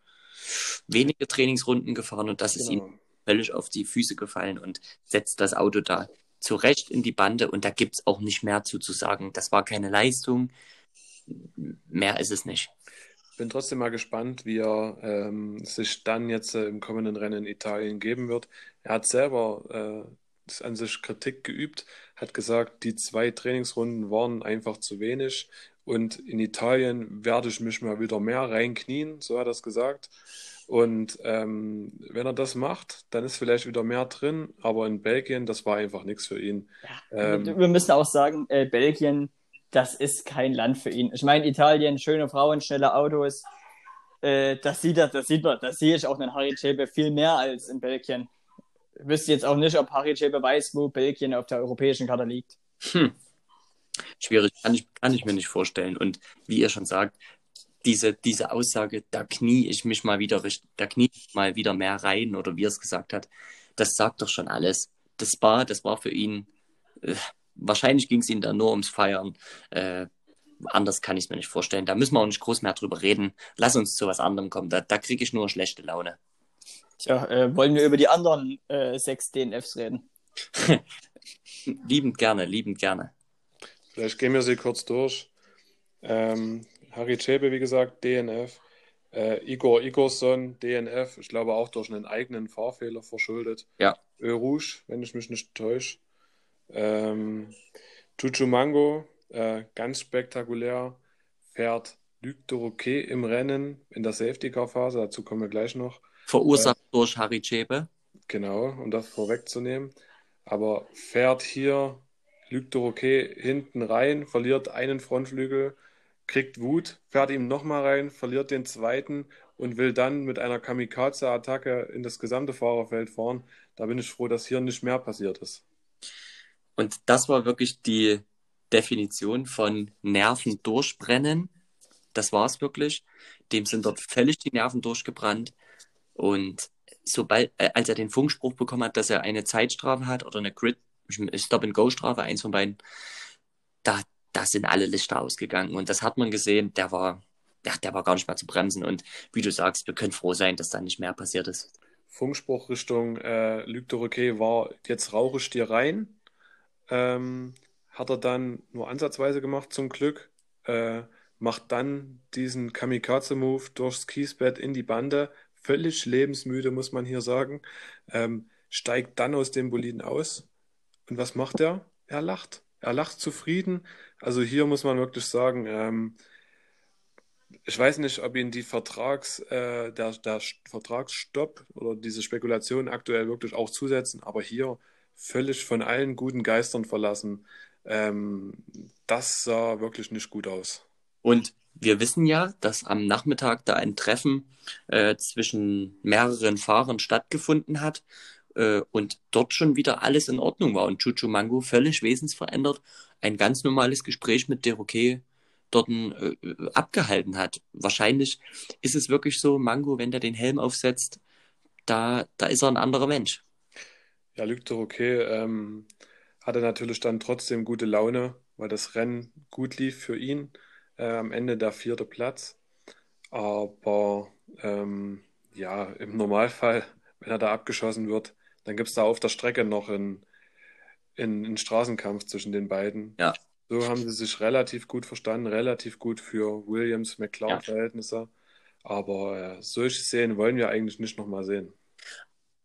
wenige Trainingsrunden gefahren und das ist ihm Genau. völlig auf die Füße gefallen und setzt das Auto da zurecht in die Bande und da gibt es auch nicht mehr zu, zu sagen. Das war keine Leistung, mehr ist es nicht. Bin trotzdem mal gespannt, wie er ähm, sich dann jetzt äh, im kommenden Rennen in Italien geben wird. Er hat selber äh, an sich Kritik geübt, hat gesagt, die zwei Trainingsrunden waren einfach zu wenig und in Italien werde ich mich mal wieder mehr reinknien, so hat er es gesagt. Und ähm, wenn er das macht, dann ist vielleicht wieder mehr drin, aber in Belgien, das war einfach nichts für ihn. Ähm, wir müssen auch sagen, äh, Belgien, das ist kein Land für ihn. Ich meine, Italien, schöne Frauen, schnelle Autos, äh, das sieht er, das sieht man, das sehe ich auch in Harry Chebe viel mehr als in Belgien. Ich wüsste jetzt auch nicht, ob Harry Chebe weiß, wo Belgien auf der europäischen Karte liegt. Hm. Schwierig, kann ich, kann ich mir nicht vorstellen. Und wie ihr schon sagt, diese, diese Aussage, da knie ich mich mal wieder da knie ich mal wieder mehr rein, oder wie er es gesagt hat, das sagt doch schon alles. Das war, das war für ihn, äh, wahrscheinlich ging es ihm da nur ums Feiern. Äh, anders kann ich es mir nicht vorstellen. Da müssen wir auch nicht groß mehr drüber reden. Lass uns zu was anderem kommen. Da, da kriege ich nur schlechte Laune. Tja, äh, wollen wir über die anderen äh, sechs DNFs reden? [LAUGHS] liebend gerne, liebend gerne. Vielleicht gehen wir sie kurz durch. Ähm, Harry Chebe, wie gesagt, DNF. Äh, Igor Igorsson, DNF. Ich glaube auch durch einen eigenen Fahrfehler verschuldet. Ja. Ö Rouge, wenn ich mich nicht täusche. Ähm, Chuchu Mango, äh, ganz spektakulär, fährt Luc de Roquet im Rennen in der Safety-Car-Phase. Dazu kommen wir gleich noch. Verursacht durch Harry Chebe. Genau, um das vorwegzunehmen. Aber fährt hier Luc de Roquet hinten rein, verliert einen Frontflügel, kriegt Wut, fährt ihm nochmal rein, verliert den zweiten und will dann mit einer Kamikaze-Attacke in das gesamte Fahrerfeld fahren. Da bin ich froh, dass hier nicht mehr passiert ist. Und das war wirklich die Definition von Nerven durchbrennen. Das war es wirklich. Dem sind dort völlig die Nerven durchgebrannt. Und sobald, äh, als er den Funkspruch bekommen hat, dass er eine Zeitstrafe hat oder eine Grid, Stop-and-Go-Strafe, eins von beiden, da, da sind alle Lichter ausgegangen. Und das hat man gesehen, der war, ja, der war gar nicht mehr zu bremsen. Und wie du sagst, wir können froh sein, dass da nicht mehr passiert ist. Funkspruch Richtung äh, Luc de Roquet war, jetzt rauche ich dir rein. Ähm, hat er dann nur ansatzweise gemacht, zum Glück. Äh, macht dann diesen Kamikaze-Move durchs Kiesbett in die Bande. Völlig lebensmüde, muss man hier sagen. Ähm, steigt dann aus dem Boliden aus. Und was macht er? Er lacht. Er lacht zufrieden. Also hier muss man wirklich sagen, ähm, ich weiß nicht, ob ihn die Vertrags, äh, der, der Vertragsstopp oder diese Spekulation aktuell wirklich auch zusetzen, aber hier völlig von allen guten Geistern verlassen. Ähm, das sah wirklich nicht gut aus. Und wir wissen ja, dass am Nachmittag da ein Treffen äh, zwischen mehreren Fahrern stattgefunden hat äh, und dort schon wieder alles in Ordnung war und Chuchu Mango völlig wesensverändert ein ganz normales Gespräch mit Deroquet dort äh, abgehalten hat. Wahrscheinlich ist es wirklich so, Mango, wenn der den Helm aufsetzt, da, da ist er ein anderer Mensch. Ja, liegt doch okay. Ähm, hatte natürlich dann trotzdem gute Laune, weil das Rennen gut lief für ihn. Äh, am Ende der vierte Platz. Aber ähm, ja, im Normalfall, [LAUGHS] wenn er da abgeschossen wird, dann gibt es da auf der Strecke noch einen, einen, einen Straßenkampf zwischen den beiden. Ja. So haben sie sich relativ gut verstanden, relativ gut für Williams-McLaren-Verhältnisse. Aber äh, solche Szenen wollen wir eigentlich nicht nochmal sehen.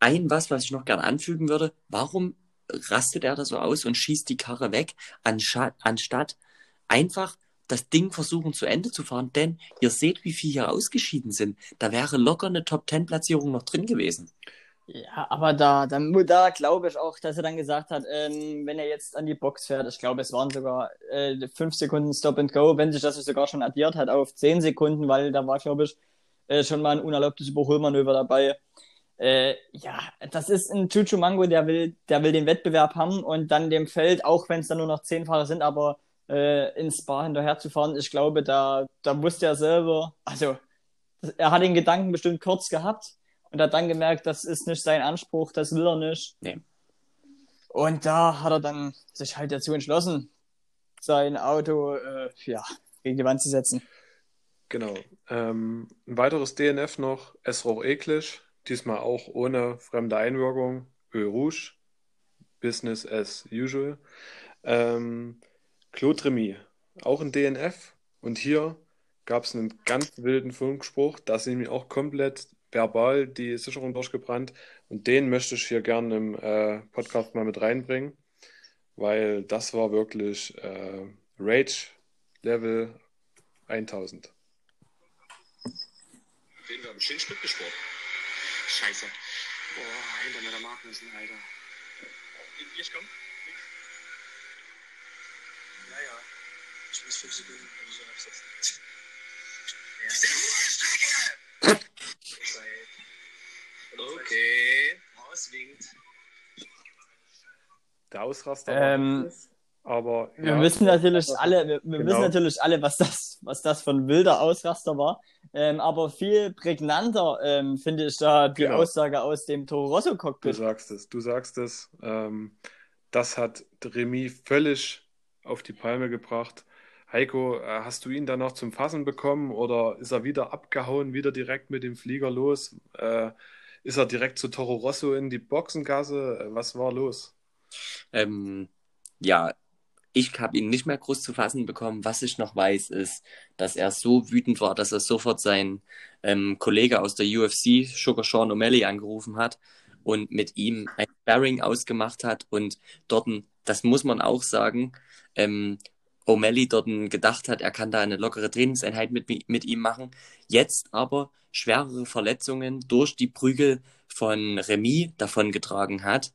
Ein was, was ich noch gerne anfügen würde, warum rastet er da so aus und schießt die Karre weg, anstatt einfach das Ding versuchen zu Ende zu fahren? Denn ihr seht, wie viele hier ausgeschieden sind. Da wäre locker eine Top-10-Platzierung noch drin gewesen. Ja, aber da, da, da glaube ich auch, dass er dann gesagt hat, ähm, wenn er jetzt an die Box fährt, ich glaube, es waren sogar äh, fünf Sekunden Stop and Go, wenn sich das sogar schon addiert hat auf zehn Sekunden, weil da war, glaube ich, äh, schon mal ein unerlaubtes Überholmanöver dabei. Äh, ja, das ist ein Chuchu Mango, der will, der will den Wettbewerb haben und dann dem Feld, auch wenn es dann nur noch zehn Fahrer sind, aber äh, ins Spa hinterher zu fahren, ich glaube, da, da wusste er selber, also er hat den Gedanken bestimmt kurz gehabt und hat dann gemerkt, das ist nicht sein Anspruch, das will er nicht. Nee. Und da hat er dann sich halt dazu entschlossen, sein Auto äh, ja, gegen die Wand zu setzen. Genau. Ähm, ein weiteres DNF noch, Esro Eklisch, diesmal auch ohne fremde Einwirkung, Öl Rouge, Business as usual. Ähm, Remy, auch ein DNF. Und hier gab es einen ganz wilden Funkspruch, da sind mir auch komplett verbal die Sicherung durchgebrannt. Und den möchte ich hier gerne im äh, Podcast mal mit reinbringen, weil das war wirklich äh, Rage Level 1000. Reden wir haben Stück gesport. Scheiße. Boah, hinter mir der Magnussen, Alter. Ich komm. Naja, ich muss fünf Sekunden oder so absetzen. Ja. Okay, Maus winkt. Der Ausraster Ähm, aber Wir ja, wissen natürlich alle, wir, wir Genau. wissen natürlich alle, was das, was das für ein wilder Ausraster war. Ähm, aber viel prägnanter ähm, finde ich da die Genau. Aussage aus dem Toro Rosso Du Cockpit. sagst es, du sagst es. Ähm, das hat Remy völlig auf die Palme gebracht. Heiko, äh, hast du ihn dann noch zum Fassen bekommen oder ist er wieder abgehauen, wieder direkt mit dem Flieger los? Äh, ist er direkt zu Toro Rosso in die Boxengasse? Äh, Was war los? Ähm, ja, ich habe ihn nicht mehr groß zu fassen bekommen. Was ich noch weiß, ist, dass er so wütend war, dass er sofort seinen ähm, Kollege aus der UFC, Sugar Sean O'Malley, angerufen hat und mit ihm ein Sparring ausgemacht hat. Und dort, das muss man auch sagen, ähm, O'Malley dort gedacht hat, er kann da eine lockere Trainingseinheit mit, mit ihm machen. Jetzt aber schwerere Verletzungen durch die Prügel von Remy davongetragen hat.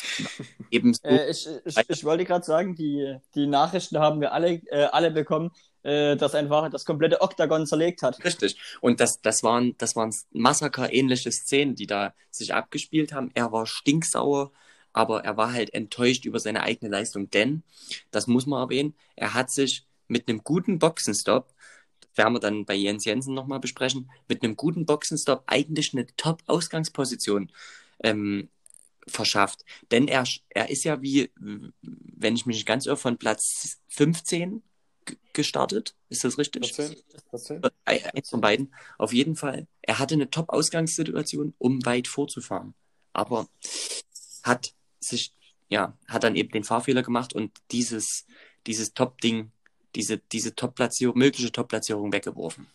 [LAUGHS] Ebenso Äh, ich, ich, ich wollte gerade sagen, die, die Nachrichten haben wir alle, äh, alle bekommen, äh, dass einfach das komplette Oktagon zerlegt hat. Richtig. Und das, das waren, das waren Massaker-ähnliche Szenen, die da sich abgespielt haben. Er war stinksauer, aber er war halt enttäuscht über seine eigene Leistung, denn, das muss man erwähnen, er hat sich mit einem guten Boxenstopp, werden wir dann bei Jens Jensen nochmal besprechen, mit einem guten Boxenstopp eigentlich eine Top-Ausgangsposition ähm, verschafft. Denn er, er ist ja wie, wenn ich mich nicht ganz irre, von Platz 15 g- gestartet. Ist das richtig? 14? 14? Ein- Eins von beiden. Auf jeden Fall. Er hatte eine Top-Ausgangssituation, um weit vorzufahren. Aber hat sich, ja, hat dann eben den Fahrfehler gemacht und dieses, dieses Top-Ding, diese, diese Top-Platzierung, mögliche Top-Platzierung weggeworfen.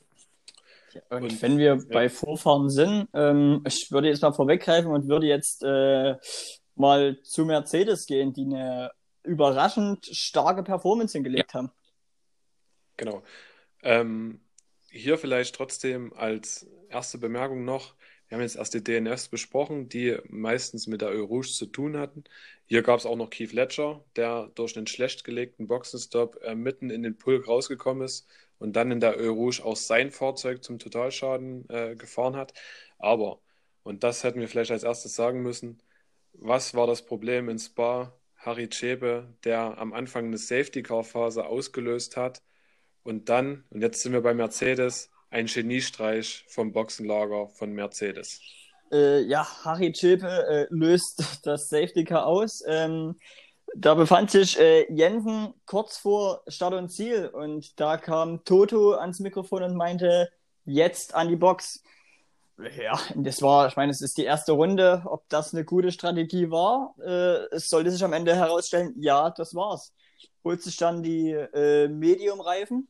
Und, Und- wenn wir ja. bei Vorfahren sind, ähm, ich würde jetzt mal vorweggreifen und würde jetzt äh, mal zu Mercedes gehen, die eine überraschend starke Performance hingelegt haben. Genau. Ähm, hier vielleicht trotzdem als erste Bemerkung noch, wir haben jetzt erst die DNFs besprochen, die meistens mit der Eau Rouge zu tun hatten. Hier gab es auch noch Keith Ledger, der durch einen schlecht gelegten Boxenstopp äh, mitten in den Pulk rausgekommen ist und dann in der Eau Rouge auch sein Fahrzeug zum Totalschaden äh, gefahren hat. Aber, und das hätten wir vielleicht als erstes sagen müssen, was war das Problem in Spa? Harry Chebe, der am Anfang eine Safety-Car-Phase ausgelöst hat Und dann, und jetzt sind wir bei Mercedes, ein Geniestreich vom Boxenlager von Mercedes. Äh, ja, Harry Chilpe äh, löst [LAUGHS] das Safety Car aus. Ähm, da befand sich äh, Jensen kurz vor Start und Ziel und da kam Toto ans Mikrofon und meinte, jetzt an die Box. Ja, das war, ich meine, es ist die erste Runde. Ob das eine gute Strategie war, äh, es sollte sich am Ende herausstellen, ja, das war's. Holt sich dann die äh, Medium-Reifen.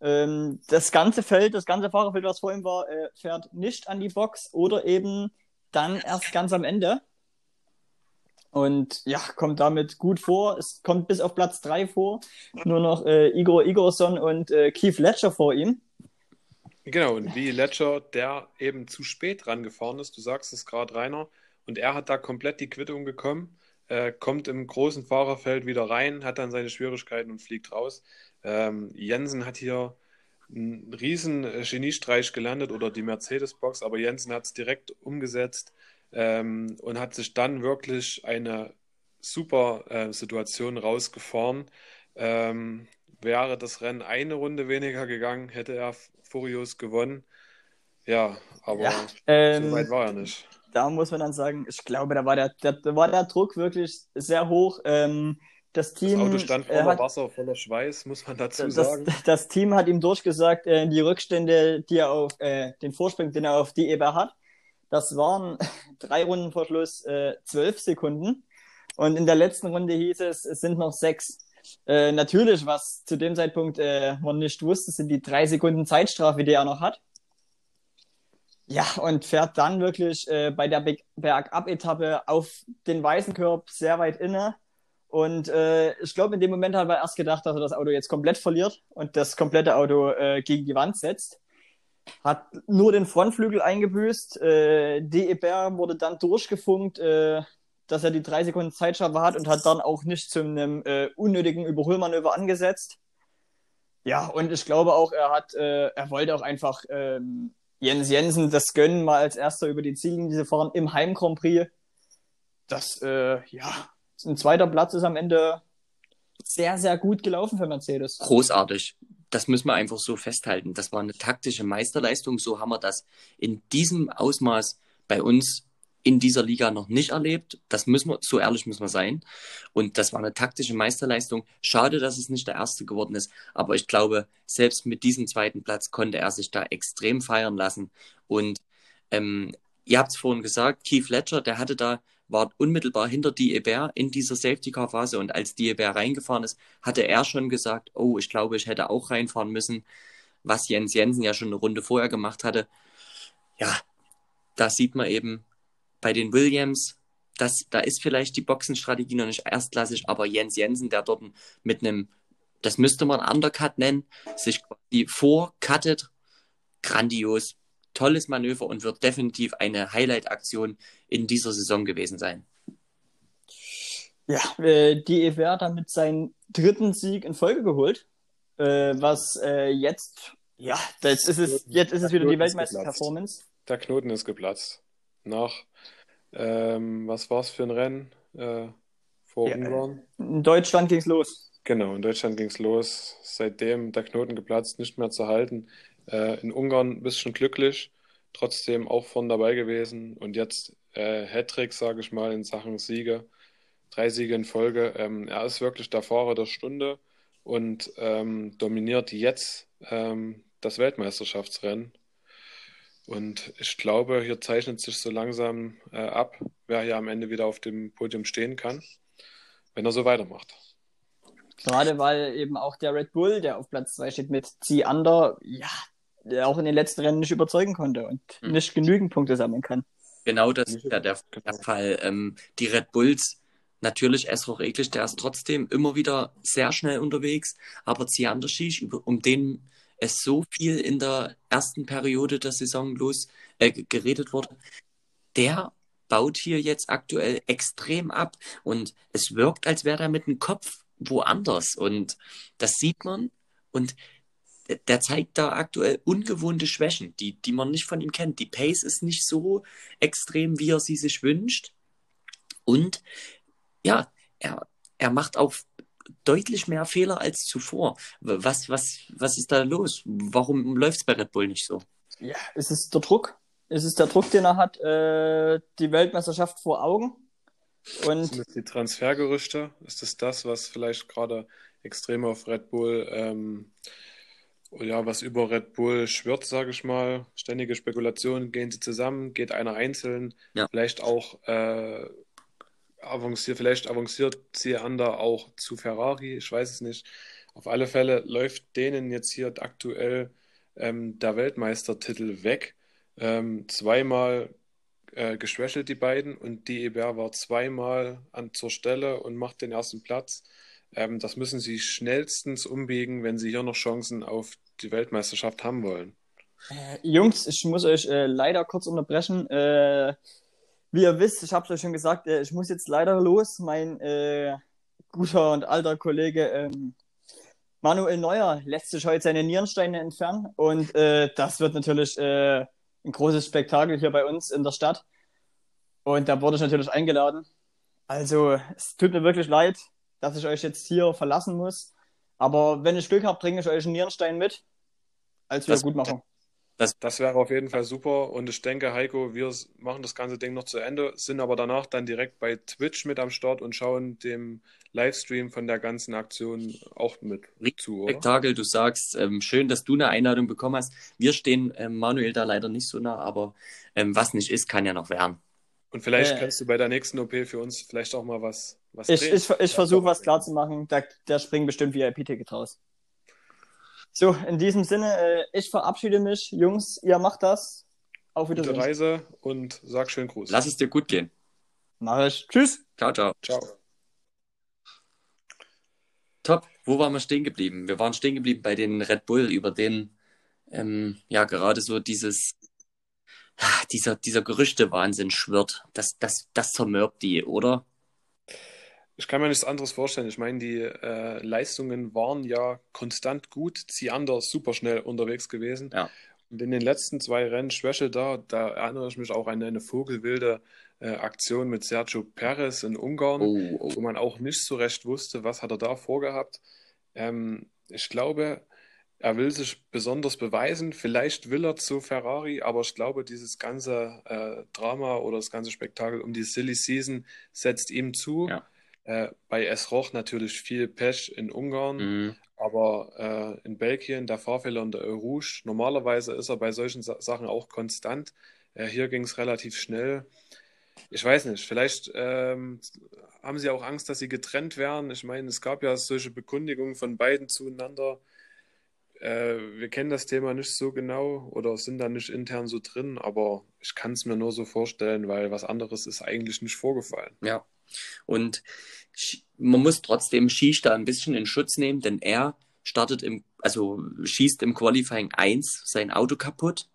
Ähm, das ganze Feld, das ganze Fahrerfeld, was vor ihm war, äh, fährt nicht an die Box oder eben dann erst ganz am Ende. Und ja, kommt damit gut vor. Es kommt bis auf Platz 3 vor. Nur noch äh, Igor Igorson und äh, Keith Ledger vor ihm. Genau, und wie Ledger, der eben zu spät rangefahren ist, du sagst es gerade, Rainer, und er hat da komplett die Quittung bekommen, äh, kommt im großen Fahrerfeld wieder rein, hat dann seine Schwierigkeiten und fliegt raus. Ähm, Jensen hat hier einen riesen Geniestreich gelandet oder die Mercedes-Box, aber Jensen hat es direkt umgesetzt ähm, und hat sich dann wirklich eine super äh, Situation rausgefahren. Ähm, wäre das Rennen eine Runde weniger gegangen, hätte er Furios gewonnen. Ja, aber Ja, ähm, so weit war er nicht. da muss man dann sagen, ich glaube, da war der, der, da war der Druck wirklich sehr hoch. Ähm, das Das Team Auto stand äh, voller hat, Wasser, voller Schweiß, muss man dazu das, sagen. das Team hat ihm durchgesagt, äh, die Rückstände, die er auf äh, den Vorsprung, den er auf die Eber hat, das waren [LAUGHS] drei Runden vor Schluss äh, zwölf Sekunden. Und in der letzten Runde hieß es, es sind noch sechs. Äh, natürlich, was zu dem Zeitpunkt äh, man nicht wusste, sind die drei Sekunden Zeitstrafe, die er noch hat. Ja, und fährt dann wirklich äh, bei der Be- Bergab-Etappe auf den weißen Körb sehr weit inne. Und äh, ich glaube, in dem Moment hat er erst gedacht, dass er das Auto jetzt komplett verliert und das komplette Auto äh, gegen die Wand setzt. Hat nur den Frontflügel eingebüßt. Äh, DEBR wurde dann durchgefunkt, äh, dass er die drei Sekunden Zeitstrafe hat und hat dann auch nicht zu einem äh, unnötigen Überholmanöver angesetzt. Ja, und ich glaube auch, er hat, äh, er wollte auch einfach ähm, Jens Jensen das gönnen, mal als erster über die Ziellinie zu fahren im Heim Grand Prix. Das, äh, ja, ein zweiter Platz ist am Ende sehr, sehr gut gelaufen für Mercedes. großartig. Das müssen wir einfach so festhalten. Das war eine taktische Meisterleistung. So haben wir das in diesem Ausmaß bei uns in dieser Liga noch nicht erlebt. Das müssen wir, so ehrlich müssen wir sein. Und das war eine taktische Meisterleistung. Schade, dass es nicht der erste geworden ist. Aber ich glaube, selbst mit diesem zweiten Platz konnte er sich da extrem feiern lassen. Und ähm, ihr habt es vorhin gesagt, Keith Ledger, der hatte da, war unmittelbar hinter die Ebert in dieser Safety-Car-Phase. Und als die Ebert reingefahren ist, hatte er schon gesagt, oh, ich glaube, ich hätte auch reinfahren müssen, was Jens Jensen ja schon eine Runde vorher gemacht hatte. Ja, da sieht man eben bei den Williams, dass, da ist vielleicht die Boxenstrategie noch nicht erstklassig, aber Jens Jensen, der dort mit einem, das müsste man Undercut nennen, sich quasi vorcuttet, grandios, tolles Manöver und wird definitiv eine Highlight-Aktion in dieser Saison gewesen sein. Ja, äh, die EWR hat damit seinen dritten Sieg in Folge geholt, äh, was äh, jetzt, ja, jetzt ist es, jetzt ist es wieder die Weltmeister-Performance. Der Knoten ist geplatzt. Nach, ähm, was war es für ein Rennen äh, vor Ja, Ungarn? In Deutschland ging's los. Genau, in Deutschland ging es los. Seitdem der Knoten geplatzt, nicht mehr zu halten. Äh, in Ungarn ein bisschen glücklich, trotzdem auch vorn dabei gewesen. Und jetzt äh, Hattrick, sage ich mal, in Sachen Siege. Drei Siege in Folge. Ähm, er ist wirklich der Fahrer der Stunde und ähm, dominiert jetzt ähm, das Weltmeisterschaftsrennen. Und ich glaube, hier zeichnet sich so langsam äh, ab, wer hier am Ende wieder auf dem Podium stehen kann, wenn er so weitermacht. Gerade weil eben auch der Red Bull, der auf Platz 2 steht mit C Under, ja, auch in den letzten Rennen nicht überzeugen konnte und Hm. nicht genügend Punkte sammeln kann. Genau das ist ja der, der Fall. Ähm, die Red Bulls, natürlich Esroch Eklich, der ist trotzdem immer wieder sehr schnell unterwegs, aber Ziander Schisch, über- um den es so viel in der ersten Periode der Saison los äh, geredet wurde, der baut hier jetzt aktuell extrem ab und es wirkt, als wäre er mit dem Kopf woanders und das sieht man und der- zeigt da aktuell ungewohnte Schwächen, die, die man nicht von ihm kennt. Die Pace ist nicht so extrem, wie er sie sich wünscht. Und ja, er, er macht auch deutlich mehr Fehler als zuvor. Was, was, was ist da los? Warum läuft es bei Red Bull nicht so? Ja, es ist der Druck. Es ist der Druck, den er hat, äh, die Weltmeisterschaft vor Augen. Und Sind das die Transfergerüchte? Ist das das, was vielleicht gerade extrem auf Red Bull, ähm, ja, was über Red Bull schwirrt, sage ich mal? Ständige Spekulationen, gehen sie zusammen, geht einer einzeln, Ja. vielleicht auch äh, avanciert, vielleicht avanciert Ziander auch zu Ferrari, ich weiß es nicht. Auf alle Fälle läuft denen jetzt hier aktuell ähm, der Weltmeistertitel weg. Ähm, zweimal äh, geschwächelt, die beiden, und die Eber war zweimal an, zur Stelle und macht den ersten Platz. Ähm, das müssen sie schnellstens umbiegen, wenn sie hier noch Chancen auf die Weltmeisterschaft haben wollen. Äh, Jungs, ich muss euch äh, leider kurz unterbrechen. Äh, wie ihr wisst, ich habe es euch schon gesagt, äh, ich muss jetzt leider los. Mein äh, guter und alter Kollege ähm, Manuel Neuer lässt sich heute seine Nierensteine entfernen und äh, das wird natürlich ein großes Spektakel hier bei uns in der Stadt. Und da wurde ich natürlich eingeladen. Also, es tut mir wirklich leid, dass ich euch jetzt hier verlassen muss. Aber wenn ich Glück habe, bringe ich euch einen Nierenstein mit. Als Das- Wiedergutmachung. Das wäre auf jeden Fall super und ich denke, Heiko, wir machen das ganze Ding noch zu Ende, sind aber danach dann direkt bei Twitch mit am Start und schauen dem Livestream von der ganzen Aktion auch mit zu, oder? Spektakel, du sagst, ähm, schön, dass du eine Einladung bekommen hast. Wir stehen ähm, Manuel da leider nicht so nah, aber ähm, was nicht ist, kann ja noch werden. Und vielleicht Äh, kannst du bei der nächsten OP für uns vielleicht auch mal was, was Ich, drehen. ich, ich versuche was klar zu machen. Da, da springen bestimmt VIP-Ticket raus. So, in diesem Sinne, äh, ich verabschiede mich. Jungs, ihr macht das. Auf Gute Wiedersehen. Reise und sag schön Gruß. Lass es dir gut gehen. Mach ich. Tschüss. Ciao, ciao. Ciao. Top. Wo waren wir stehen geblieben? Wir waren stehen geblieben bei den Red Bull, über den ähm, ja gerade so dieses dieser dieser Gerüchte-Wahnsinn schwirrt. Das das das zermürbt die, oder? Ich kann mir nichts anderes vorstellen. Ich meine, die äh, Leistungen waren ja konstant gut. Ziander super schnell unterwegs gewesen. Ja. Und in den letzten zwei Rennen Schwäche da, da erinnere ich mich auch an eine vogelwilde äh, Aktion mit Sergio Perez in Ungarn, Oh, oh. wo man auch nicht so recht wusste, was hat er da vorgehabt. Ähm, ich glaube, er will sich besonders beweisen. Vielleicht will er zu Ferrari, aber ich glaube, dieses ganze äh, Drama oder das ganze Spektakel um die Silly Season setzt ihm zu. Ja. Äh, bei Esroch natürlich viel Pech in Ungarn, Mhm. aber äh, in Belgien der Fahrfehler in der Eau Rouge. Normalerweise ist er bei solchen Sa Sachen auch konstant. Äh, hier ging es relativ schnell. Ich weiß nicht, vielleicht ähm, haben sie auch Angst, dass sie getrennt werden. Ich meine, es gab ja solche Bekundigungen von beiden zueinander. Äh, wir kennen das Thema nicht so genau oder sind da nicht intern so drin, aber ich kann es mir nur so vorstellen, weil was anderes ist eigentlich nicht vorgefallen. Ja. Und man muss trotzdem Shish da ein bisschen in Schutz nehmen, denn er startet im, also schießt im Qualifying 1 sein Auto kaputt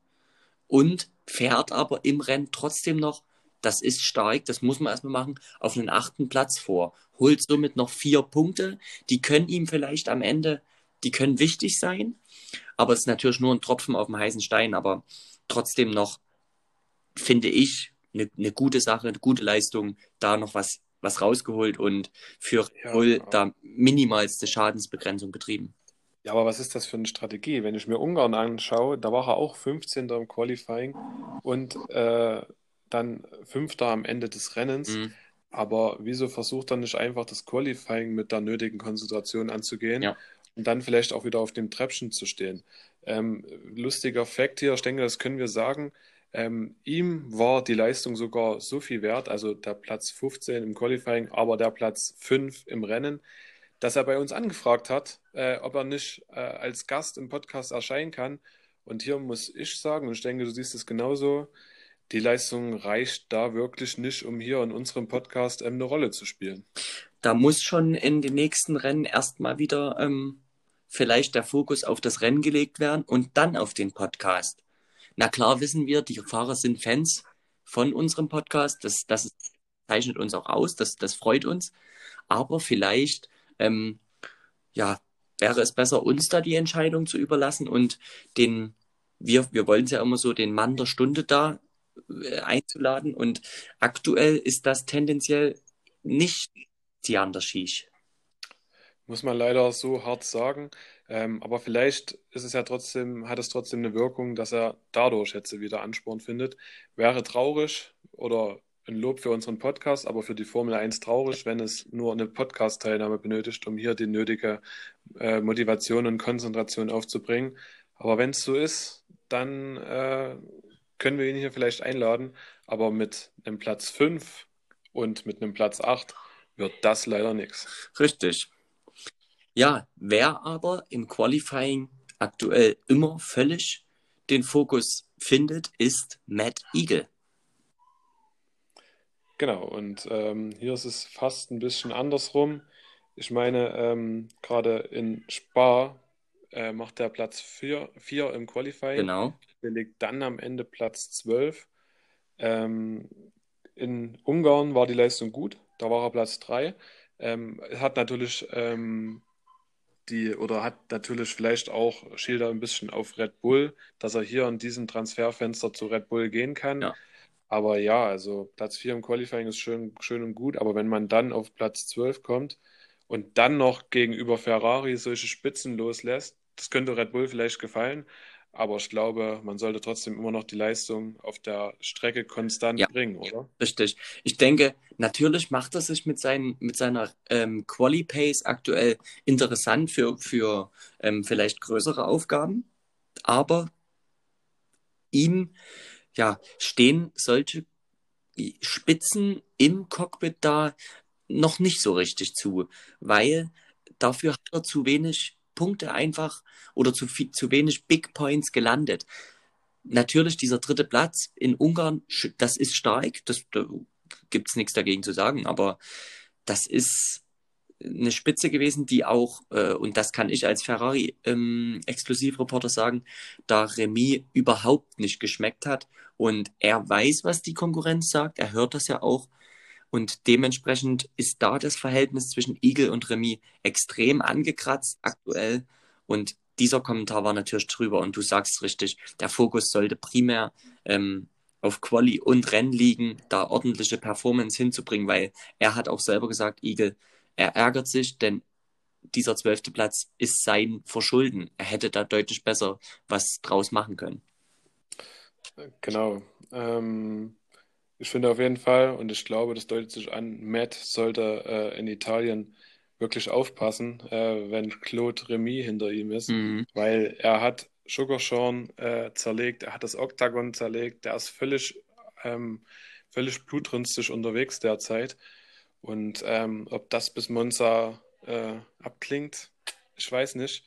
und fährt aber im Rennen trotzdem noch, das ist stark, das muss man erstmal machen, auf einen achten Platz vor. Holt somit noch vier Punkte, die können ihm vielleicht am Ende, die können wichtig sein, aber es ist natürlich nur ein Tropfen auf dem heißen Stein, aber trotzdem noch, finde ich, eine, eine gute Sache, eine gute Leistung, da noch was, was rausgeholt und für Ja, Bull aber- da minimalste Schadensbegrenzung betrieben. Ja, aber was ist das für eine Strategie? Wenn ich mir Ungarn anschaue, da war er auch 15. im Qualifying und äh, dann Fünfter am Ende des Rennens. Mhm. Aber wieso versucht er nicht einfach das Qualifying mit der nötigen Konzentration anzugehen Ja. Und dann vielleicht auch wieder auf dem Treppchen zu stehen? Ähm, lustiger Fakt hier, ich denke, das können wir sagen. Ähm, ihm war die Leistung sogar so viel wert, also der Platz 15 im Qualifying, aber der Platz 5 im Rennen, dass er bei uns angefragt hat, äh, ob er nicht äh, als Gast im Podcast erscheinen kann. Und hier muss ich sagen, und ich denke, du siehst es genauso, die Leistung reicht da wirklich nicht, um hier in unserem Podcast ähm, eine Rolle zu spielen. Da muss schon in den nächsten Rennen erstmal wieder ähm, vielleicht der Fokus auf das Rennen gelegt werden und dann auf den Podcast. Na klar wissen wir, die Fahrer sind Fans von unserem Podcast. Das, das zeichnet uns auch aus, das, das freut uns. Aber vielleicht, ähm, ja, wäre es besser, uns da die Entscheidung zu überlassen und den, wir, wir wollen es ja immer so, den Mann der Stunde da äh, einzuladen. Und aktuell ist das tendenziell nicht Tiander Schiech. Muss man leider so hart sagen. Ähm, aber vielleicht ist es ja trotzdem, hat es trotzdem eine Wirkung, dass er dadurch jetzt wieder Ansporn findet. Wäre traurig oder ein Lob für unseren Podcast, aber für die Formel 1 traurig, wenn es nur eine Podcast-Teilnahme benötigt, um hier die nötige äh, Motivation und Konzentration aufzubringen. Aber wenn es so ist, dann äh, können wir ihn hier vielleicht einladen. Aber mit einem Platz 5 und mit einem Platz 8 wird das leider nichts. Richtig. Ja, wer aber im Qualifying aktuell immer völlig den Fokus findet, ist Matt Eagle. Genau, und ähm, hier ist es fast ein bisschen andersrum. Ich meine, ähm, gerade in Spa äh, macht er Platz 4 im Qualifying, Genau. belegt dann am Ende Platz 12. Ähm, in Ungarn war die Leistung gut, da war er Platz 3. Ähm, hat natürlich ähm, die oder hat natürlich vielleicht auch Schilder ein bisschen auf Red Bull, dass er hier in diesem Transferfenster zu Red Bull gehen kann. Ja. Aber ja, also Platz 4 im Qualifying ist schön, schön und gut, aber wenn man dann auf Platz 12 kommt und dann noch gegenüber Ferrari solche Spitzen loslässt, das könnte Red Bull vielleicht gefallen, aber ich glaube, man sollte trotzdem immer noch die Leistung auf der Strecke konstant Ja. bringen, oder? Richtig. Ich denke, natürlich macht er sich mit, seinen, mit seiner ähm, Quali-Pace aktuell interessant für, für ähm, vielleicht größere Aufgaben, aber ihm ja, stehen solche Spitzen im Cockpit da noch nicht so richtig zu, weil dafür hat er zu wenig Punkte einfach oder zu, viel, zu wenig Big Points gelandet. Natürlich, dieser dritte Platz in Ungarn, das ist stark, das, da gibt es nichts dagegen zu sagen, aber das ist eine Spitze gewesen, die auch, äh, und das kann ich als Ferrari-Exklusivreporter sagen, da Remy überhaupt nicht geschmeckt hat. Und er weiß, was die Konkurrenz sagt, er hört das ja auch und dementsprechend ist da das Verhältnis zwischen Igel und Remy extrem angekratzt aktuell und dieser Kommentar war natürlich drüber und du sagst richtig, der Fokus sollte primär ähm, auf Quali und Rennen liegen, da ordentliche Performance hinzubringen, weil er hat auch selber gesagt, Igel, er ärgert sich, denn dieser zwölfte Platz ist sein Verschulden. Er hätte da deutlich besser was draus machen können. Genau. Ähm, ich finde auf jeden Fall, und ich glaube, das deutet sich an, Matt sollte äh, in Italien wirklich aufpassen, äh, wenn Claude Remy hinter ihm ist, Mhm. weil er hat Sugarshorn äh, zerlegt, er hat das Oktagon zerlegt, der ist völlig, ähm, völlig blutrünstig unterwegs derzeit. Und ähm, ob das bis Monza äh, abklingt, ich weiß nicht.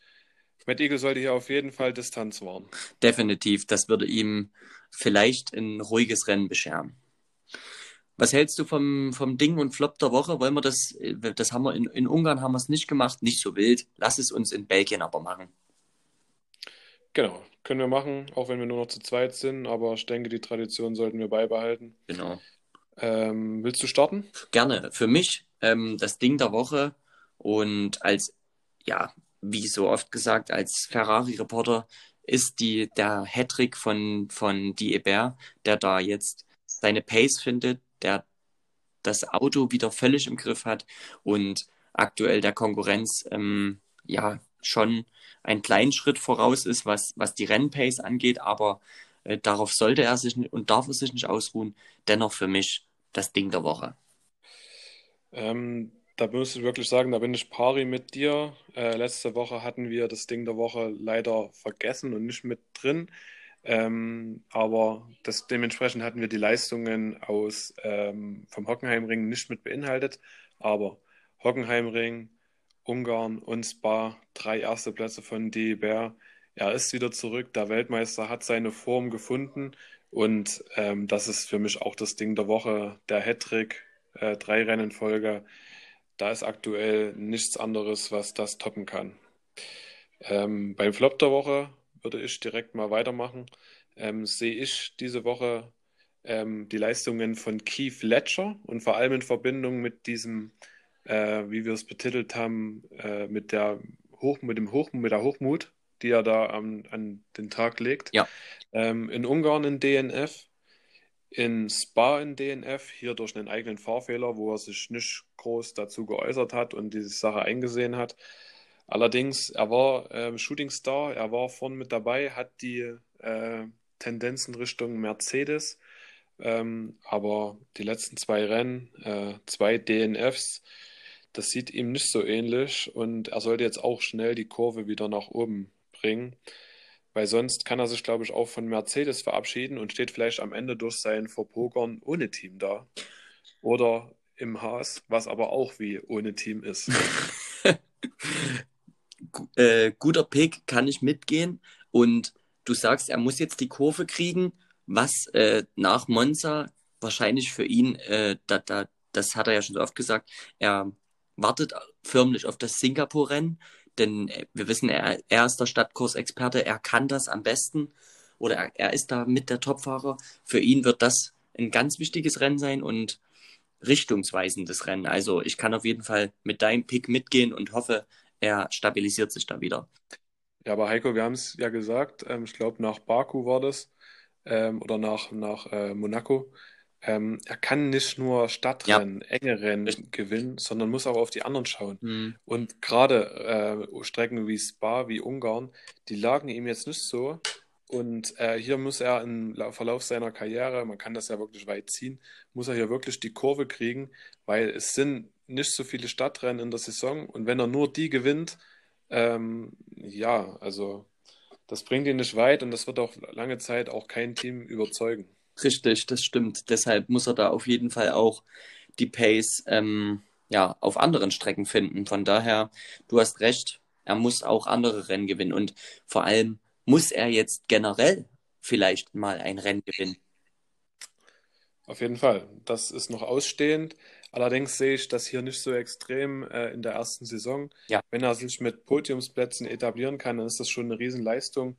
Matt Eagle sollte hier auf jeden Fall Distanz wahren. Definitiv, das würde ihm vielleicht ein ruhiges Rennen bescheren. Was hältst du vom, vom Ding und Flop der Woche? Wollen wir das, äh, das haben wir in, in Ungarn haben wir es nicht gemacht, nicht so wild. Lass es uns in Belgien aber machen. Genau, können wir machen, auch wenn wir nur noch zu zweit sind, aber ich denke, die Tradition sollten wir beibehalten. Genau. Ähm, willst du starten? Gerne. Für mich ähm, das Ding der Woche und als, ja, wie so oft gesagt, als Ferrari-Reporter ist die, der Hattrick von, von Die Hébert, der da jetzt seine Pace findet, der das Auto wieder völlig im Griff hat und aktuell der Konkurrenz ähm, ja schon einen kleinen Schritt voraus ist, was, was die Rennpace angeht, aber äh, darauf sollte er sich nicht, und darf er sich nicht ausruhen. Dennoch für mich das Ding der Woche. Ähm, da muss ich wirklich sagen, da bin ich pari mit dir. Äh, letzte Woche hatten wir das Ding der Woche leider vergessen und nicht mit drin. Ähm, aber das, dementsprechend hatten wir die Leistungen aus ähm, vom Hockenheimring nicht mit beinhaltet. Aber Hockenheimring, Ungarn und Spa, drei erste Plätze von DEBR. Er ist wieder zurück. Der Weltmeister hat seine Form gefunden. Und ähm, das ist für mich auch das Ding der Woche. Der Hattrick, äh, drei Rennen Folge. Da ist aktuell nichts anderes, was das toppen kann. Ähm, beim Flop der Woche würde ich direkt mal weitermachen. Ähm, sehe ich diese Woche ähm, die Leistungen von Keith Ledger und vor allem in Verbindung mit diesem, äh, wie wir es betitelt haben, äh, mit der Hoch, mit dem Hoch, mit der Hochmut, die er da am, an den Tag legt. Ja. Ähm, in Ungarn in DNF. in Spa in DNF, hier durch einen eigenen Fahrfehler, wo er sich nicht groß dazu geäußert hat und diese Sache eingesehen hat. Allerdings, er war äh, Shooting Star, er war vorne mit dabei, hat die äh, Tendenzen Richtung Mercedes, ähm, aber die letzten zwei Rennen, äh, zwei DNFs, das sieht ihm nicht so ähnlich und er sollte jetzt auch schnell die Kurve wieder nach oben bringen, weil sonst kann er sich, glaube ich, auch von Mercedes verabschieden und steht vielleicht am Ende durch sein Verpokern ohne Team da. Oder im Haas, was aber auch wie ohne Team ist. [LAUGHS] äh, guter Pick, kann ich mitgehen. Und du sagst, er muss jetzt die Kurve kriegen, was äh, nach Monza wahrscheinlich für ihn, äh, da, da, das hat er ja schon so oft gesagt, er wartet förmlich auf das Singapur-Rennen, denn äh, wir wissen, er, er ist der Stadtkursexperte, er kann das am besten oder er, er ist da mit der Topfahrer. Für ihn wird das ein ganz wichtiges Rennen sein und richtungsweisendes Rennen. Also ich kann auf jeden Fall mit deinem Pick mitgehen und hoffe, er stabilisiert sich da wieder. Ja, aber Heiko, wir haben es ja gesagt, ähm, ich glaube nach Baku war das ähm, oder nach, nach äh, Monaco. Ähm, er kann nicht nur Stadtrennen, ja. enge Rennen Richtig. gewinnen, sondern muss auch auf die anderen schauen. Mhm. Und gerade äh, Strecken wie Spa, wie Ungarn, die lagen ihm jetzt nicht so. Und äh, hier muss er im Verlauf seiner Karriere, man kann das ja wirklich weit ziehen, muss er hier wirklich die Kurve kriegen, weil es sind nicht so viele Stadtrennen in der Saison und wenn er nur die gewinnt, ähm, ja, also das bringt ihn nicht weit und das wird auch lange Zeit auch kein Team überzeugen. Richtig, das stimmt. Deshalb muss er da auf jeden Fall auch die Pace ähm, ja, auf anderen Strecken finden. Von daher, du hast recht, er muss auch andere Rennen gewinnen und vor allem muss er jetzt generell vielleicht mal ein Rennen gewinnen. Auf jeden Fall. Das ist noch ausstehend. Allerdings sehe ich das hier nicht so extrem äh, in der ersten Saison. Ja. Wenn er sich mit Podiumsplätzen etablieren kann, dann ist das schon eine Riesenleistung.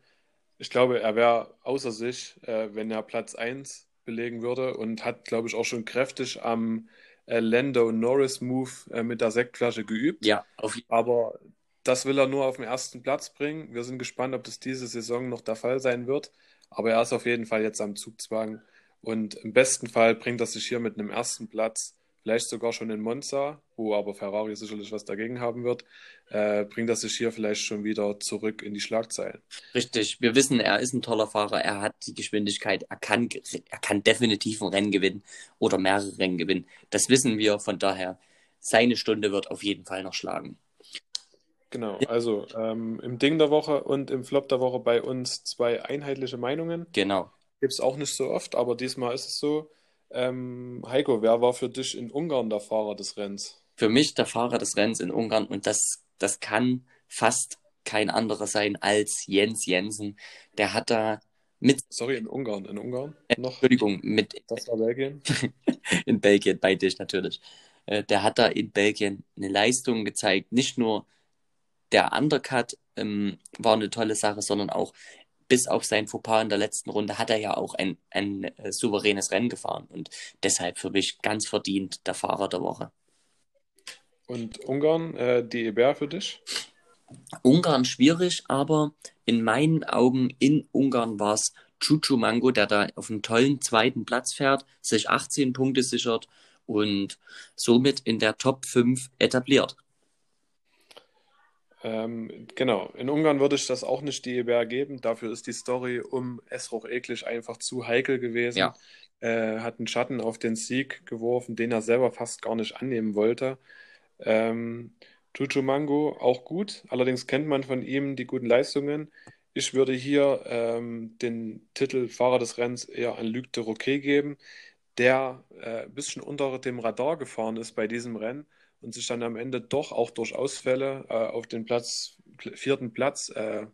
Ich glaube, er wäre außer sich, äh, wenn er Platz 1 belegen würde und hat, glaube ich, auch schon kräftig am äh, Lando Norris Move äh, mit der Sektflasche geübt. Ja, auf jeden Fall. Aber das will er nur auf den ersten Platz bringen. Wir sind gespannt, ob das diese Saison noch der Fall sein wird. Aber er ist auf jeden Fall jetzt am Zugzwang. Und im besten Fall bringt er sich hier mit einem ersten Platz, vielleicht sogar schon in Monza, wo aber Ferrari sicherlich was dagegen haben wird, äh, bringt er sich hier vielleicht schon wieder zurück in die Schlagzeilen. Richtig, wir wissen, er ist ein toller Fahrer, er hat die Geschwindigkeit, er kann, er kann definitiv ein Rennen gewinnen oder mehrere Rennen gewinnen. Das wissen wir, von daher, seine Stunde wird auf jeden Fall noch schlagen. Genau, also ähm, im Ding der Woche und im Flop der Woche bei uns zwei einheitliche Meinungen. Genau. Gibt es auch nicht so oft, aber diesmal ist es so. Ähm, Heiko, wer war für dich in Ungarn der Fahrer des Rennens? Für mich der Fahrer des Rennens in Ungarn und das, das kann fast kein anderer sein als Jens Jensen. Der hat da mit. Sorry, in Ungarn, in Ungarn äh, noch? Entschuldigung, mit. Das war Belgien? [LAUGHS] in Belgien, bei dich natürlich. Äh, der hat da in Belgien eine Leistung gezeigt, nicht nur der Undercut ähm, war eine tolle Sache, sondern auch bis auf sein Fauxpas in der letzten Runde hat er ja auch ein, ein äh, souveränes Rennen gefahren und deshalb für mich ganz verdient der Fahrer der Woche. Und Ungarn, äh, die EBR für dich? Ungarn schwierig, aber in meinen Augen in Ungarn war es Chuchu Mango, der da auf einen tollen zweiten Platz fährt, sich 18 Punkte sichert und somit in der Top 5 etabliert. Ähm, genau, in Ungarn würde ich das auch nicht die EBR geben. Dafür ist die Story um Esroch Eklig einfach zu heikel gewesen. Ja. Äh, hat einen Schatten auf den Sieg geworfen, den er selber fast gar nicht annehmen wollte. Ähm, Chuchu Mango auch gut, allerdings kennt man von ihm die guten Leistungen. Ich würde hier ähm, den Titel Fahrer des Rennens eher an Luc de Roquet geben, der äh, ein bisschen unter dem Radar gefahren ist bei diesem Rennen und sich dann am Ende doch auch durch Ausfälle äh, auf den Platz, vierten Platz äh,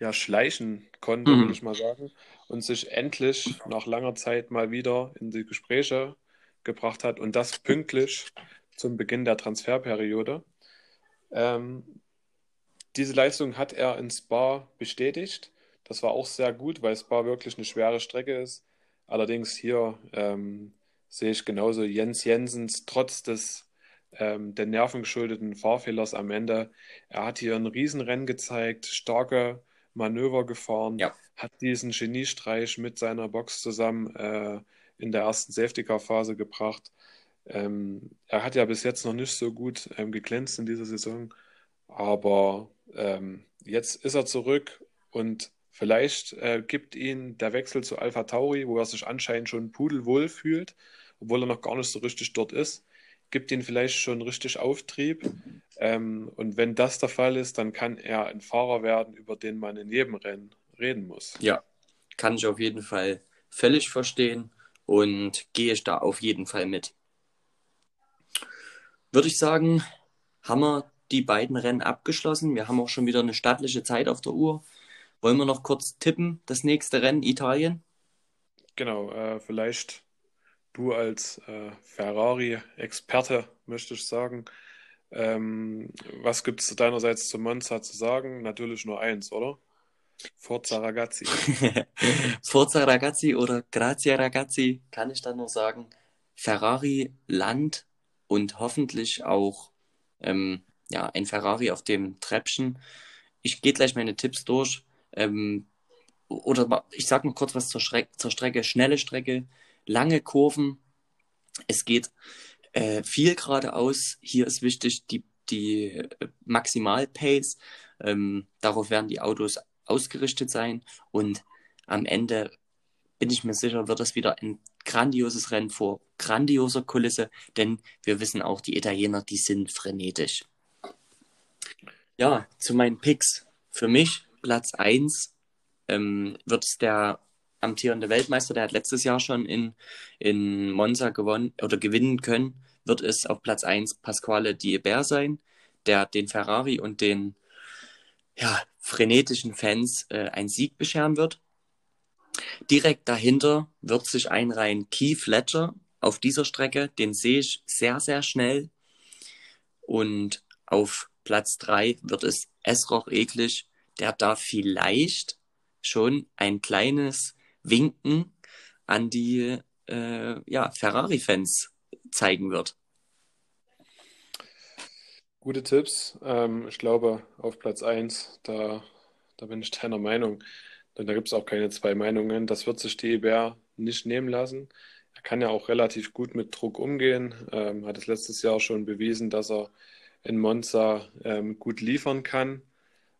ja, schleichen konnte, mhm. würde ich mal sagen, und sich endlich nach langer Zeit mal wieder in die Gespräche gebracht hat und das pünktlich zum Beginn der Transferperiode. Ähm, diese Leistung hat er in Spa bestätigt. Das war auch sehr gut, weil Spa wirklich eine schwere Strecke ist. Allerdings hier ähm, sehe ich genauso Jens Jensens trotz des ähm, der nervengeschuldeten Fahrfehlers am Ende. Er hat hier ein Riesenrennen gezeigt, starke Manöver gefahren, ja. hat diesen Geniestreich mit seiner Box zusammen äh, in der ersten Safety-Car-Phase gebracht. Ähm, er hat ja bis jetzt noch nicht so gut ähm, geglänzt in dieser Saison, aber ähm, jetzt ist er zurück und vielleicht äh, gibt ihn der Wechsel zu Alpha Tauri, wo er sich anscheinend schon pudelwohl fühlt, obwohl er noch gar nicht so richtig dort ist, gibt ihn vielleicht schon richtig Auftrieb. Ähm, und wenn das der Fall ist, dann kann er ein Fahrer werden, über den man in jedem Rennen reden muss. Ja, kann ich auf jeden Fall völlig verstehen und gehe ich da auf jeden Fall mit. Würde ich sagen, haben wir die beiden Rennen abgeschlossen. Wir haben auch schon wieder eine stattliche Zeit auf der Uhr. Wollen wir noch kurz tippen, das nächste Rennen Italien? Genau, äh, vielleicht du als äh, Ferrari-Experte, möchte ich sagen. Ähm, was gibt es deinerseits zu Monza zu sagen? Natürlich nur eins, oder? Forza Ragazzi. [LAUGHS] Forza Ragazzi oder Grazie Ragazzi, kann ich dann nur sagen. Ferrari Land und hoffentlich auch ähm, ja, ein Ferrari auf dem Treppchen. Ich gehe gleich meine Tipps durch. Ähm, oder ich sage noch kurz was zur, zur Strecke. Schnelle Strecke, lange Kurven. Es geht äh, viel geradeaus. Hier ist wichtig die, die äh, Maximal-Pace. Ähm, darauf werden die Autos ausgerichtet sein. Und am Ende bin ich mir sicher, wird das wieder ein grandioses Rennen vor grandioser Kulisse, denn wir wissen auch, die Italiener, die sind frenetisch. Ja, zu meinen Picks. Für mich Platz 1 ähm, wird es der amtierende Weltmeister, der hat letztes Jahr schon in, in Monza gewonnen oder gewinnen können, wird es auf Platz 1 Pasquale Diebert sein, der den Ferrari und den ja, frenetischen Fans äh, einen Sieg bescheren wird. Direkt dahinter wird sich einreihen Keith Ledger auf dieser Strecke. Den sehe ich sehr, sehr schnell. Und auf Platz 3 wird es Esroch eklig, der da vielleicht schon ein kleines Winken an die äh, ja, Ferrari-Fans zeigen wird. Gute Tipps. Ähm, ich glaube, auf Platz 1, da, da bin ich deiner Meinung. Denn da gibt es auch keine zwei Meinungen. Das wird sich die EBR nicht nehmen lassen. Er kann ja auch relativ gut mit Druck umgehen. Ähm, hat es letztes Jahr schon bewiesen, dass er in Monza ähm, gut liefern kann.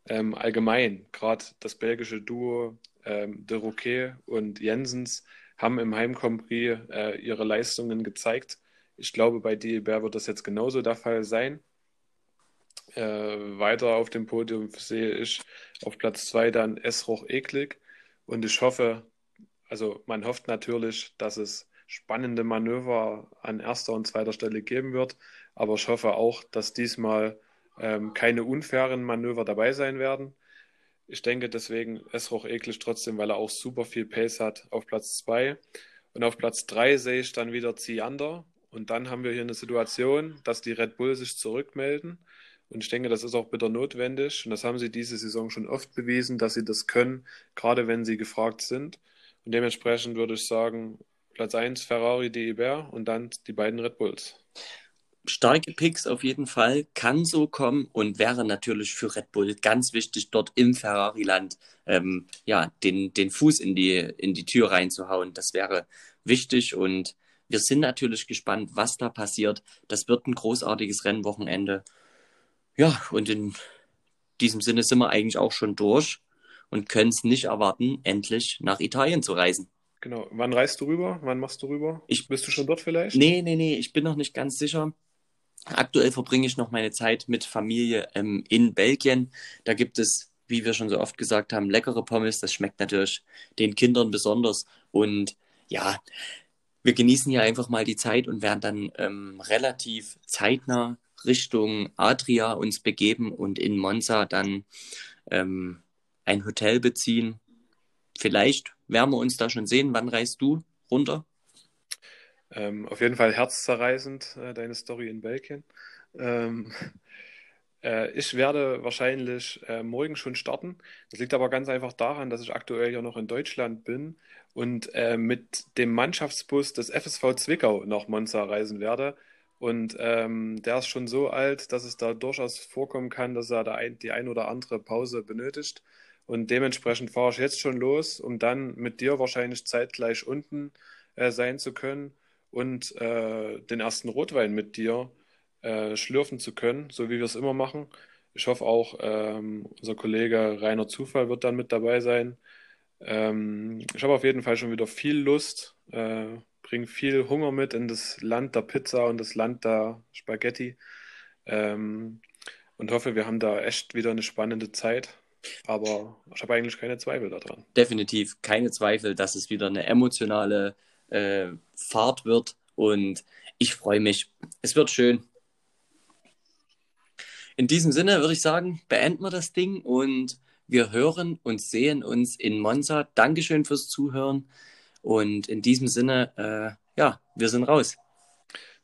Ähm, allgemein, gerade das belgische Duo ähm, De Roquet und Jensens haben im Heimcompris äh, ihre Leistungen gezeigt. Ich glaube, bei DEBR wird das jetzt genauso der Fall sein. Äh, weiter auf dem Podium sehe ich auf Platz 2 dann Esroch Eklig. Und ich hoffe, also man hofft natürlich, dass es spannende Manöver an erster und zweiter Stelle geben wird. Aber ich hoffe auch, dass diesmal ähm, keine unfairen Manöver dabei sein werden. Ich denke deswegen Esroch eklig trotzdem, weil er auch super viel Pace hat auf Platz 2. Und auf Platz 3 sehe ich dann wieder Ziander. Und dann haben wir hier eine Situation, dass die Red Bull sich zurückmelden. Und ich denke, das ist auch bitter notwendig. Und das haben sie diese Saison schon oft bewiesen, dass sie das können, gerade wenn sie gefragt sind. Und dementsprechend würde ich sagen, Platz 1 Ferrari, DEBR und dann die beiden Red Bulls starke Picks auf jeden Fall, kann so kommen und wäre natürlich für Red Bull ganz wichtig, dort im Ferrari-Land ähm, ja, den, den Fuß in die, in die Tür reinzuhauen. Das wäre wichtig und wir sind natürlich gespannt, was da passiert. Das wird ein großartiges Rennwochenende. Ja, und in diesem Sinne sind wir eigentlich auch schon durch und können es nicht erwarten, endlich nach Italien zu reisen. Genau. Wann reist du rüber? Wann machst du rüber? Ich, Bist du schon dort vielleicht? Nee, nee, nee, ich bin noch nicht ganz sicher. Aktuell verbringe ich noch meine Zeit mit Familie ähm, in Belgien. Da gibt es, wie wir schon so oft gesagt haben, leckere Pommes. Das schmeckt natürlich den Kindern besonders. Und ja, wir genießen hier einfach mal die Zeit und werden dann ähm, relativ zeitnah Richtung Adria uns begeben und in Monza dann ähm, ein Hotel beziehen. Vielleicht werden wir uns da schon sehen. Wann reist du runter? Ähm, auf jeden Fall herzzerreißend, äh, deine Story in Belgien. Ähm, [LAUGHS] äh, ich werde wahrscheinlich äh, morgen schon starten. Das liegt aber ganz einfach daran, dass ich aktuell ja noch in Deutschland bin und äh, mit dem Mannschaftsbus des FSV Zwickau nach Monza reisen werde. Und ähm, der ist schon so alt, dass es da durchaus vorkommen kann, dass er da ein, die ein oder andere Pause benötigt. Und dementsprechend fahre ich jetzt schon los, um dann mit dir wahrscheinlich zeitgleich unten äh, sein zu können und äh, den ersten Rotwein mit dir äh, schlürfen zu können, so wie wir es immer machen. Ich hoffe auch, ähm, unser Kollege Rainer Zufall wird dann mit dabei sein. Ähm, ich habe auf jeden Fall schon wieder viel Lust, äh, bringe viel Hunger mit in das Land der Pizza und das Land der Spaghetti ähm, und hoffe, wir haben da echt wieder eine spannende Zeit. Aber ich habe eigentlich keine Zweifel daran. Definitiv keine Zweifel, dass es wieder eine emotionale äh, Fahrt wird und ich freue mich. Es wird schön. In diesem Sinne würde ich sagen, beenden wir das Ding und wir hören und sehen uns in Monza. Dankeschön fürs Zuhören und in diesem Sinne, äh, ja, wir sind raus.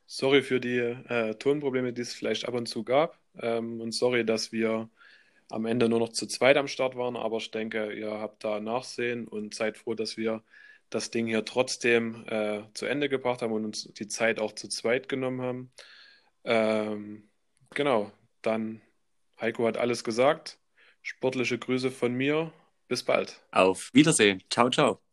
Sorry für die äh, Tonprobleme, die es vielleicht ab und zu gab ähm, und sorry, dass wir am Ende nur noch zu zweit am Start waren, aber ich denke, ihr habt da Nachsehen und seid froh, dass wir das Ding hier trotzdem äh, zu Ende gebracht haben und uns die Zeit auch zu zweit genommen haben. Ähm, genau, dann Heiko hat alles gesagt. Sportliche Grüße von mir. Bis bald. Auf Wiedersehen. Ciao, ciao.